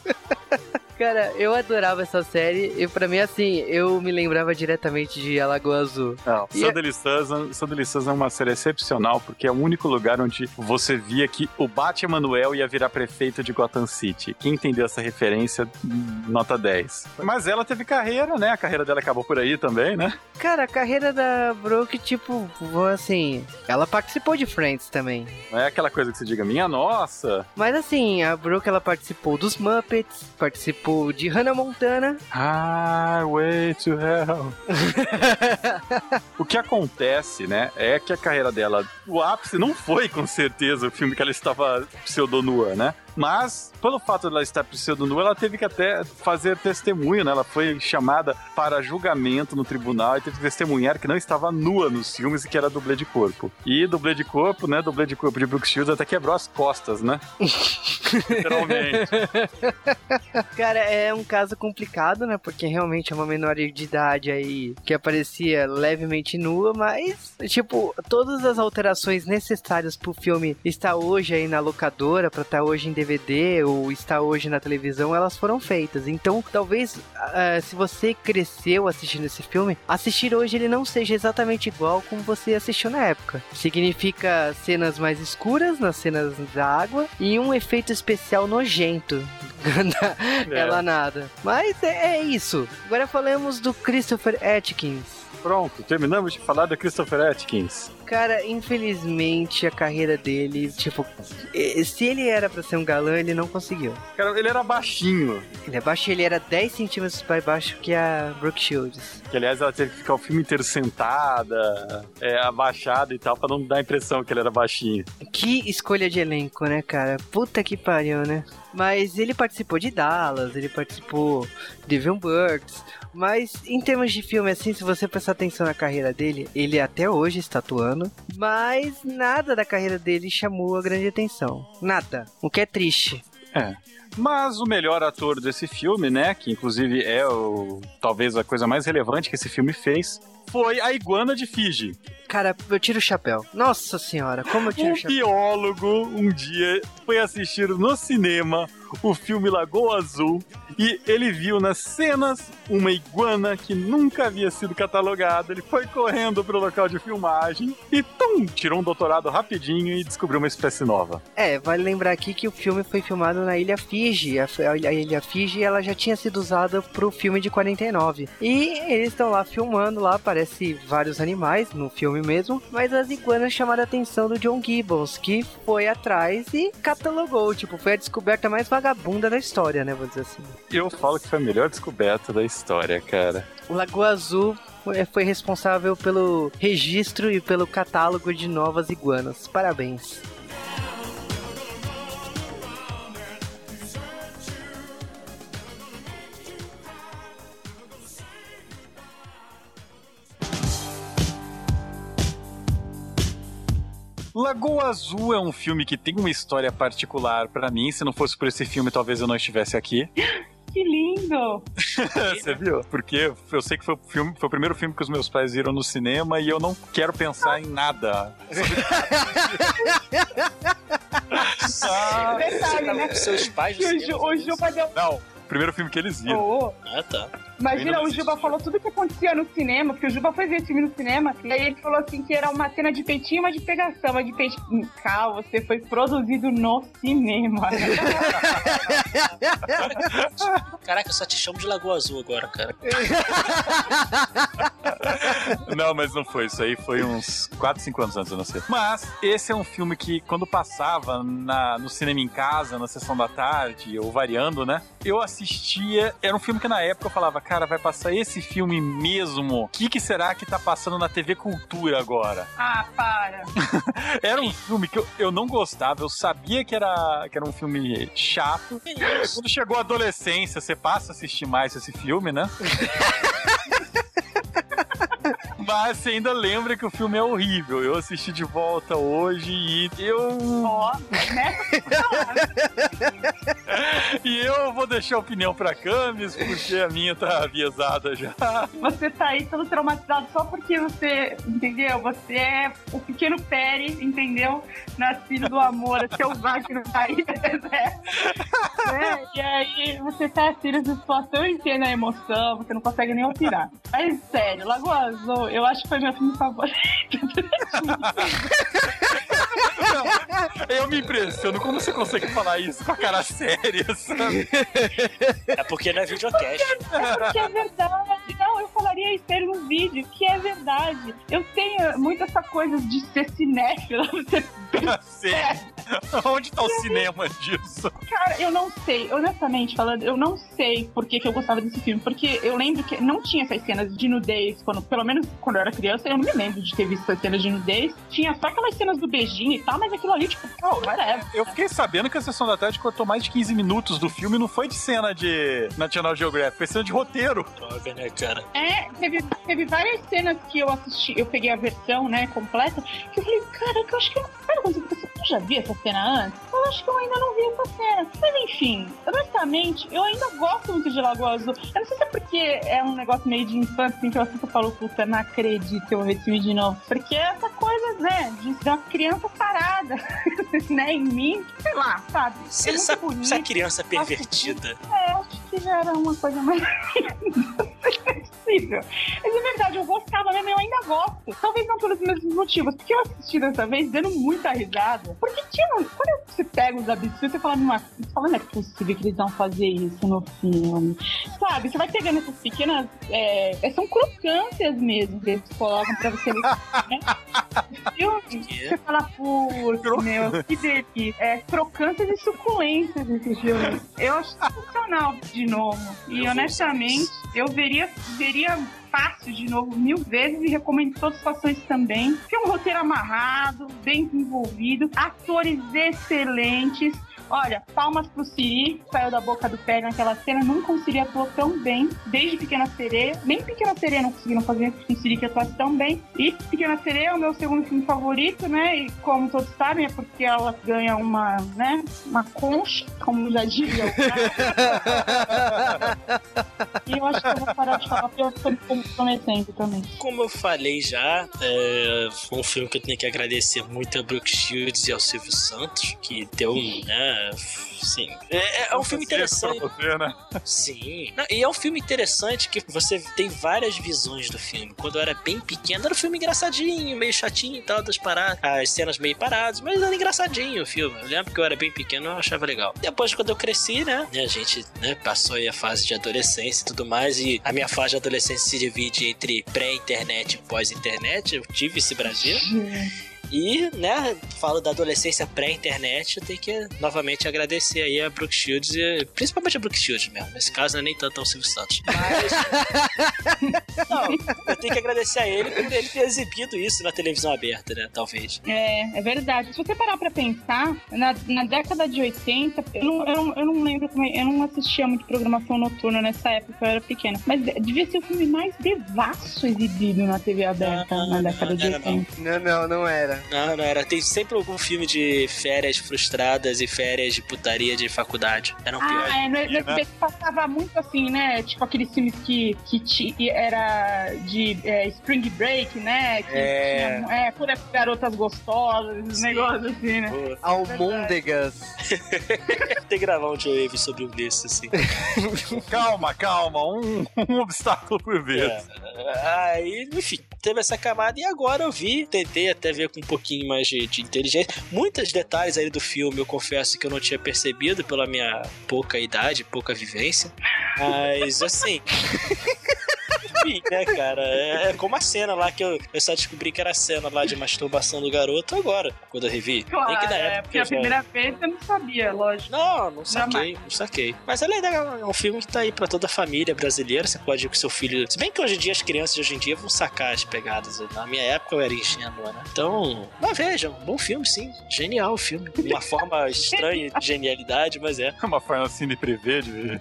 Cara, eu adorava essa série e pra mim, assim, eu me lembrava diretamente de Alagoa Azul. Não, E- Sunday Susan, é uma série excepcional porque é o único lugar onde você via que o Batman Manuel ia virar prefeito de Gotham City. Quem entendeu essa referência, nota 10. Mas ela teve carreira, né? A carreira dela acabou por aí também, né? Cara, a carreira da Brooke, tipo, assim, ela participou de Friends também. Não é aquela coisa que você diga, minha nossa. Mas assim, a Brooke, ela participou dos Muppets, participou de Hannah Montana. Highway to Hell. o que acontece, né, é que a carreira dela, o ápice não foi com certeza o filme que ela estava pseudonua, né? Mas, pelo fato de ela estar pseudonua, ela teve que até fazer testemunho, né? Ela foi chamada para julgamento no tribunal e teve que testemunhar que não estava nua nos filmes e que era dublê de corpo. E dublê de corpo, né? Dublê de corpo de Brooke Shields até quebrou as costas, né? Literalmente. Cara, é um caso complicado, né? Porque realmente é uma menor de idade aí que aparecia levemente nua, mas, tipo, todas as alterações necessárias pro filme estar hoje aí na locadora, pra estar hoje em DVD ou estar hoje na televisão, elas foram feitas. Então, talvez, ah, se você cresceu assistindo esse filme, assistir hoje ele não seja exatamente igual como você assistiu na época. Significa cenas mais escuras nas cenas da água e um efeito especial nojento. Ela nada. Mas é, é isso. Agora falamos do Christopher Atkins. Pronto, terminamos de falar da Christopher Atkins. Cara, infelizmente a carreira dele, tipo, se ele era pra ser um galã, ele não conseguiu. Cara, ele era baixinho. Ele é baixo, ele era 10 centímetros mais baixo que a Brooke Shields. Que, aliás, ela teve que ficar o filme inteiro sentada, é, abaixada e tal, pra não dar a impressão que ele era baixinho. Que escolha de elenco, né, cara? Puta que pariu, né? Mas ele participou de Dallas, ele participou de Devil Birds. Mas em termos de filme, assim, se você prestar atenção na carreira dele, ele até hoje está atuando. Mas nada da carreira dele chamou a grande atenção. Nada. O que é triste. É. Mas o melhor ator desse filme, né, que inclusive é o talvez a coisa mais relevante que esse filme fez, foi a iguana de Fiji. Cara, eu tiro o chapéu. Nossa senhora, como eu tiro Um o chapéu. biólogo um dia foi assistir no cinema o filme Lagoa Azul e ele viu nas cenas uma iguana que nunca havia sido catalogada. Ele foi correndo pro local de filmagem e tum, tirou um doutorado rapidinho e descobriu uma espécie nova. É, vale lembrar aqui que o filme foi filmado na Ilha Fiji. A, a Ilha Fiji ela já tinha sido usada pro filme de 49. E eles estão lá filmando lá, aparece vários animais no filme mesmo, mas as iguanas chamaram a atenção do John Gibbons, que foi atrás e catalogou, tipo, foi a descoberta mais vagabunda da história, né, vou dizer assim. Eu falo que foi a melhor descoberta da história, cara. O Lagoa Azul foi- foi responsável pelo registro e pelo catálogo de novas iguanas. Parabéns. Lagoa Azul é um filme que tem uma história particular pra mim. Se não fosse por esse filme, talvez eu não estivesse aqui. Que lindo! Você viu? Porque eu sei que foi o, filme, foi o primeiro filme que os meus pais viram no cinema e eu não quero pensar em nada. Ah, Detalhe, né? seus pais no o, cinema Juba deu. Não, o primeiro filme que eles viram. Oh, Ah, tá. Imagina, o Juba falou tudo que acontecia no cinema, porque o Juba foi ver esse filme no cinema, e aí ele falou assim que era uma cena de peitinho, mas de pegação, mas de peitinho. Cal, você foi produzido no cinema. Caraca, eu só te chamo de Lagoa Azul agora, cara. Não, mas não foi. Isso aí foi uns 4, 5 anos antes, eu não sei. Mas esse é um filme que, quando passava na, no cinema em casa, na sessão da tarde, ou variando, né? Eu assistia. Era um filme que na época eu falava, cara, vai passar esse filme mesmo. O que, que será que tá passando na TV Cultura agora? ah, para. Era um filme que eu, eu não gostava, eu sabia que era, que era um filme chato. Quando chegou a adolescência, você passa a assistir mais esse filme, né? Mas você ainda lembra que o filme é horrível. Eu assisti de volta hoje e eu. Ó, né? E eu vou deixar a opinião pra Camis, porque a minha tá aviesada já. Você tá aí todo traumatizado só porque você, entendeu? Você é o pequeno Pérez, entendeu? Nascido do amor, selvagem no país deserto. É, e aí você tá assim nessa situação, entende a emoção, você não consegue nem opinar. Mas sério, Lagoa Eu acho que foi meu filme favorito. Eu me impressiono como você consegue falar isso com a cara séria, sabe? É porque não é videocast. É porque é verdade. Não, eu falaria isso aí no vídeo, que é verdade. Eu tenho muito essa coisa de ser cinéfila, você Sim. Onde tá o cinema disso? Cara, eu não sei, honestamente falando, eu não sei por que, que eu gostava desse filme. Porque eu lembro que não tinha essas cenas de nudez, quando, pelo menos quando eu era criança, eu não me lembro de ter visto essas cenas de nudez. Tinha só aquelas cenas do beijinho e tal, mas aquilo ali, tipo, oh, whatever. Eu fiquei sabendo que a sessão da tarde cortou mais de 15 minutos do filme, não foi de cena de National Geographic, foi cena de roteiro. Né, cara? É, teve, teve várias cenas que eu assisti, eu peguei a versão, né, completa, que eu falei, cara, que eu acho que eu. Sabe quando você eu já vi essa cena antes? Eu acho que eu ainda não vi essa cena. Mas enfim, honestamente, eu ainda gosto muito de Lagoa Azul. Eu não sei se é porque é um negócio meio de infância, assim, que eu assisto e falo, puta, não acredito que eu vou ver esse filme de novo. Porque essa coisa, né, de uma criança parada, né, em mim, sei lá, sabe? Essa, é essa, bonito. essa criança pervertida. É, acho que já era uma coisa mais. possível. Mas é verdade, eu gostava mesmo, eu ainda gosto. Talvez não pelos mesmos motivos, porque eu assisti dessa vez dando muita risada. Porque tinha. Quando você pega os absurdos, você fala, não, você fala, não é possível que eles vão fazer isso no filme. Sabe? Você vai pegando essas pequenas. É, são crocâncias mesmo que eles colocam pra você. né? Filme, você fala, putz, meu, que delícia. É, crocâncias e suculências esse filme. Eu acho sensacional de novo. E Eu honestamente, eu veria, veria fácil de novo mil vezes e recomendo todas as situações também. Tem um roteiro amarrado, bem desenvolvido, atores excelentes. Olha, palmas pro Siri, saiu da boca do pé naquela cena. Nunca um Siri atuou tão bem, desde Pequena Sereia. Nem Pequena Sereia não conseguiram fazer um Siri que atuasse tão bem. E Pequena Sereia é o meu segundo filme favorito, né? E como todos sabem, é porque ela ganha uma, né? Uma concha, como já diria o. E eu acho que eu vou parar de falar porque eu tô me comprometendo também. Como eu falei já, é, foi um filme que eu tenho que agradecer muito a Brooke Shields e ao Silvio Santos, que deu um, né, sim. É, é um filme interessante. Você, né? Sim. Não, e é um filme interessante que você tem várias visões do filme. Quando eu era bem pequeno, era um filme engraçadinho, meio chatinho e tal, das paradas, as cenas meio paradas, mas era engraçadinho o filme. Eu lembro que eu era bem pequeno, eu achava legal. Depois, quando eu cresci, né, a gente né, passou aí a fase de adolescência e tudo mais, e a minha fase de adolescência se divide entre pré-internet e pós-internet. Eu tive esse Brasil. E, né, falo da adolescência pré-internet, eu tenho que novamente agradecer aí a Brooke Shields, e, principalmente a Brooke Shields mesmo. Nesse caso, não é nem tanto ao Silvio Santos. Mas. não, eu tenho que agradecer a ele por ele ter exibido isso na televisão aberta, né? Talvez. É, é verdade. Se você parar pra pensar, na, na década de 80, eu não, eu não, eu não lembro como é- eu não assistia muito programação noturna nessa época, eu era pequena. Mas de- devia ser o filme mais devasso exibido na TV aberta Não, na não, década de era não. 80. Não, não, não era. Não, não era. Tem sempre algum filme de férias frustradas e férias de putaria de faculdade. Eram piores. Ah, é, no, no SBT passava muito assim, né? Tipo aqueles filmes que, que ti- era de é, Spring Break, né? Que É. tinha, é, por garotas gostosas, esses negócios assim, né? Pô, Almôndegas. Tem que gravar um Joe sobre um desses, assim. Calma, calma, um, um obstáculo por vez. É, Aí, enfim, teve essa camada e agora eu vi, tentei até ver com um pouquinho mais de, de inteligência. Muitos detalhes aí do filme eu confesso que eu não tinha percebido pela minha pouca idade, pouca vivência. Mas, assim. Enfim, né, cara? É como a cena lá que eu, eu só descobri que era a cena lá de masturbação do garoto agora, quando eu revi. Claro, Nem que é, época porque eu a já- primeira vez eu não sabia, lógico. não, não saquei, não saquei. Mas é legal, é um filme que tá aí pra toda a família brasileira. Você pode ir com seu filho. Se bem que hoje em dia as crianças de hoje em dia vão sacar as pegadas. Na minha época eu era ingênua, né? Então, mas vejam, bom filme, sim. Genial o filme. Uma forma estranha de genialidade, mas é. Uma forma assim de prever, de...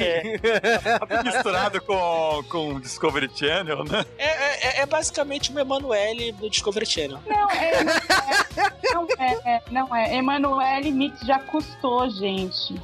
É, misturado com, com Discovery Channel, né? é, é- é basicamente o Emanuele do Discovery Channel. Não, é, não é, não é, não é. Emanuele Mix já custou, gente.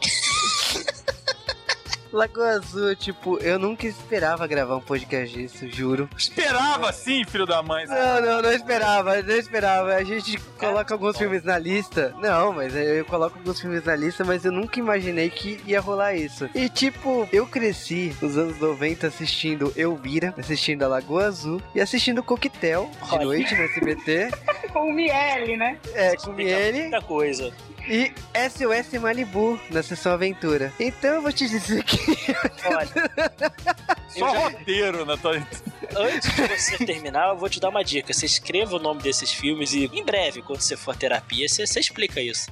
Lagoa Azul, tipo, eu nunca esperava gravar um podcast disso, juro. Esperava sim, filho da mãe. Não, não, não esperava, não esperava. A gente coloca alguns filmes na lista. Não, mas eu coloco alguns filmes na lista, mas eu nunca imaginei que ia rolar isso. E tipo, eu cresci nos anos 90 assistindo Elvira, assistindo a Lagoa Azul e assistindo Coquetel de noite no SBT. Com o Miele, né? É, com explica ele. Muita coisa. E SOS Malibu na sessão aventura. Então eu vou te dizer que. Olha, Só já- roteiro na tua. antes de você terminar, eu vou te dar uma dica. Você escreva o nome desses filmes e em breve, quando você for à terapia, você, você explica isso.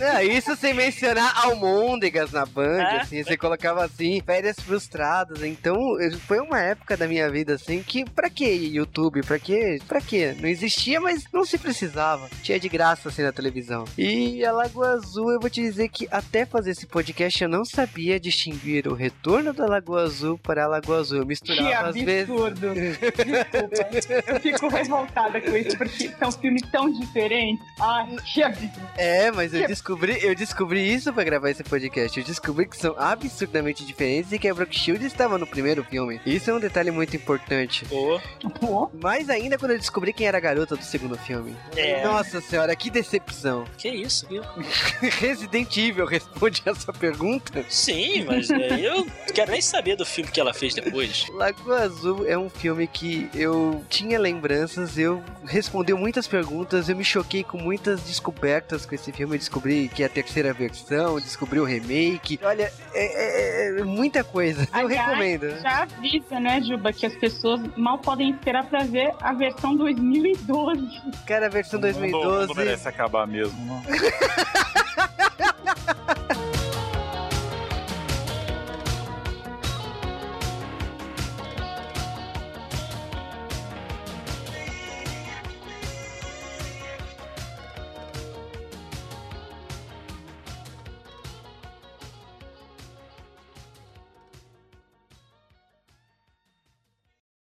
Não, isso sem mencionar almôndegas na Band, É. assim, você colocava assim, férias frustradas. Então, foi uma época da minha vida assim que, pra que YouTube? Pra que? Pra que? Não existia, mas não se precisava. Tinha de graça assim na televisão. E a Lagoa Azul, eu vou te dizer que até fazer esse podcast eu não sabia distinguir o retorno da Lagoa Azul para a Lagoa Azul. Eu Que misturava às vezes. absurdo. Desculpa. Eu fico revoltada com isso, porque são filmes tão diferentes. Ai, que absurdo. É, mas eu Que- descobri, eu descobri isso pra gravar esse podcast. Eu descobri que são absurdamente diferentes e que a Brooke Shield estava no primeiro filme. Isso é um detalhe muito importante. Ô, Pô, Mais ainda quando eu descobri quem era a garota do segundo filme. É. Nossa senhora, que decepção. que isso, viu? Resident Evil responde essa pergunta. Sim, mas é, eu quero nem saber do filme que ela fez depois. Lagoa Azul é um filme que eu tinha lembranças, eu respondi muitas perguntas, eu me choquei com muitas descobertas com esse filme. Eu descobri que é a terceira versão, descobri o remake. Olha, é, é- é muita coisa. Eu Aliás, recomendo. já avisa, né, Juba, que as pessoas mal podem esperar pra ver a versão 2012. Cara, a versão O mundo- O mundo 2012. merece acabar mesmo. não?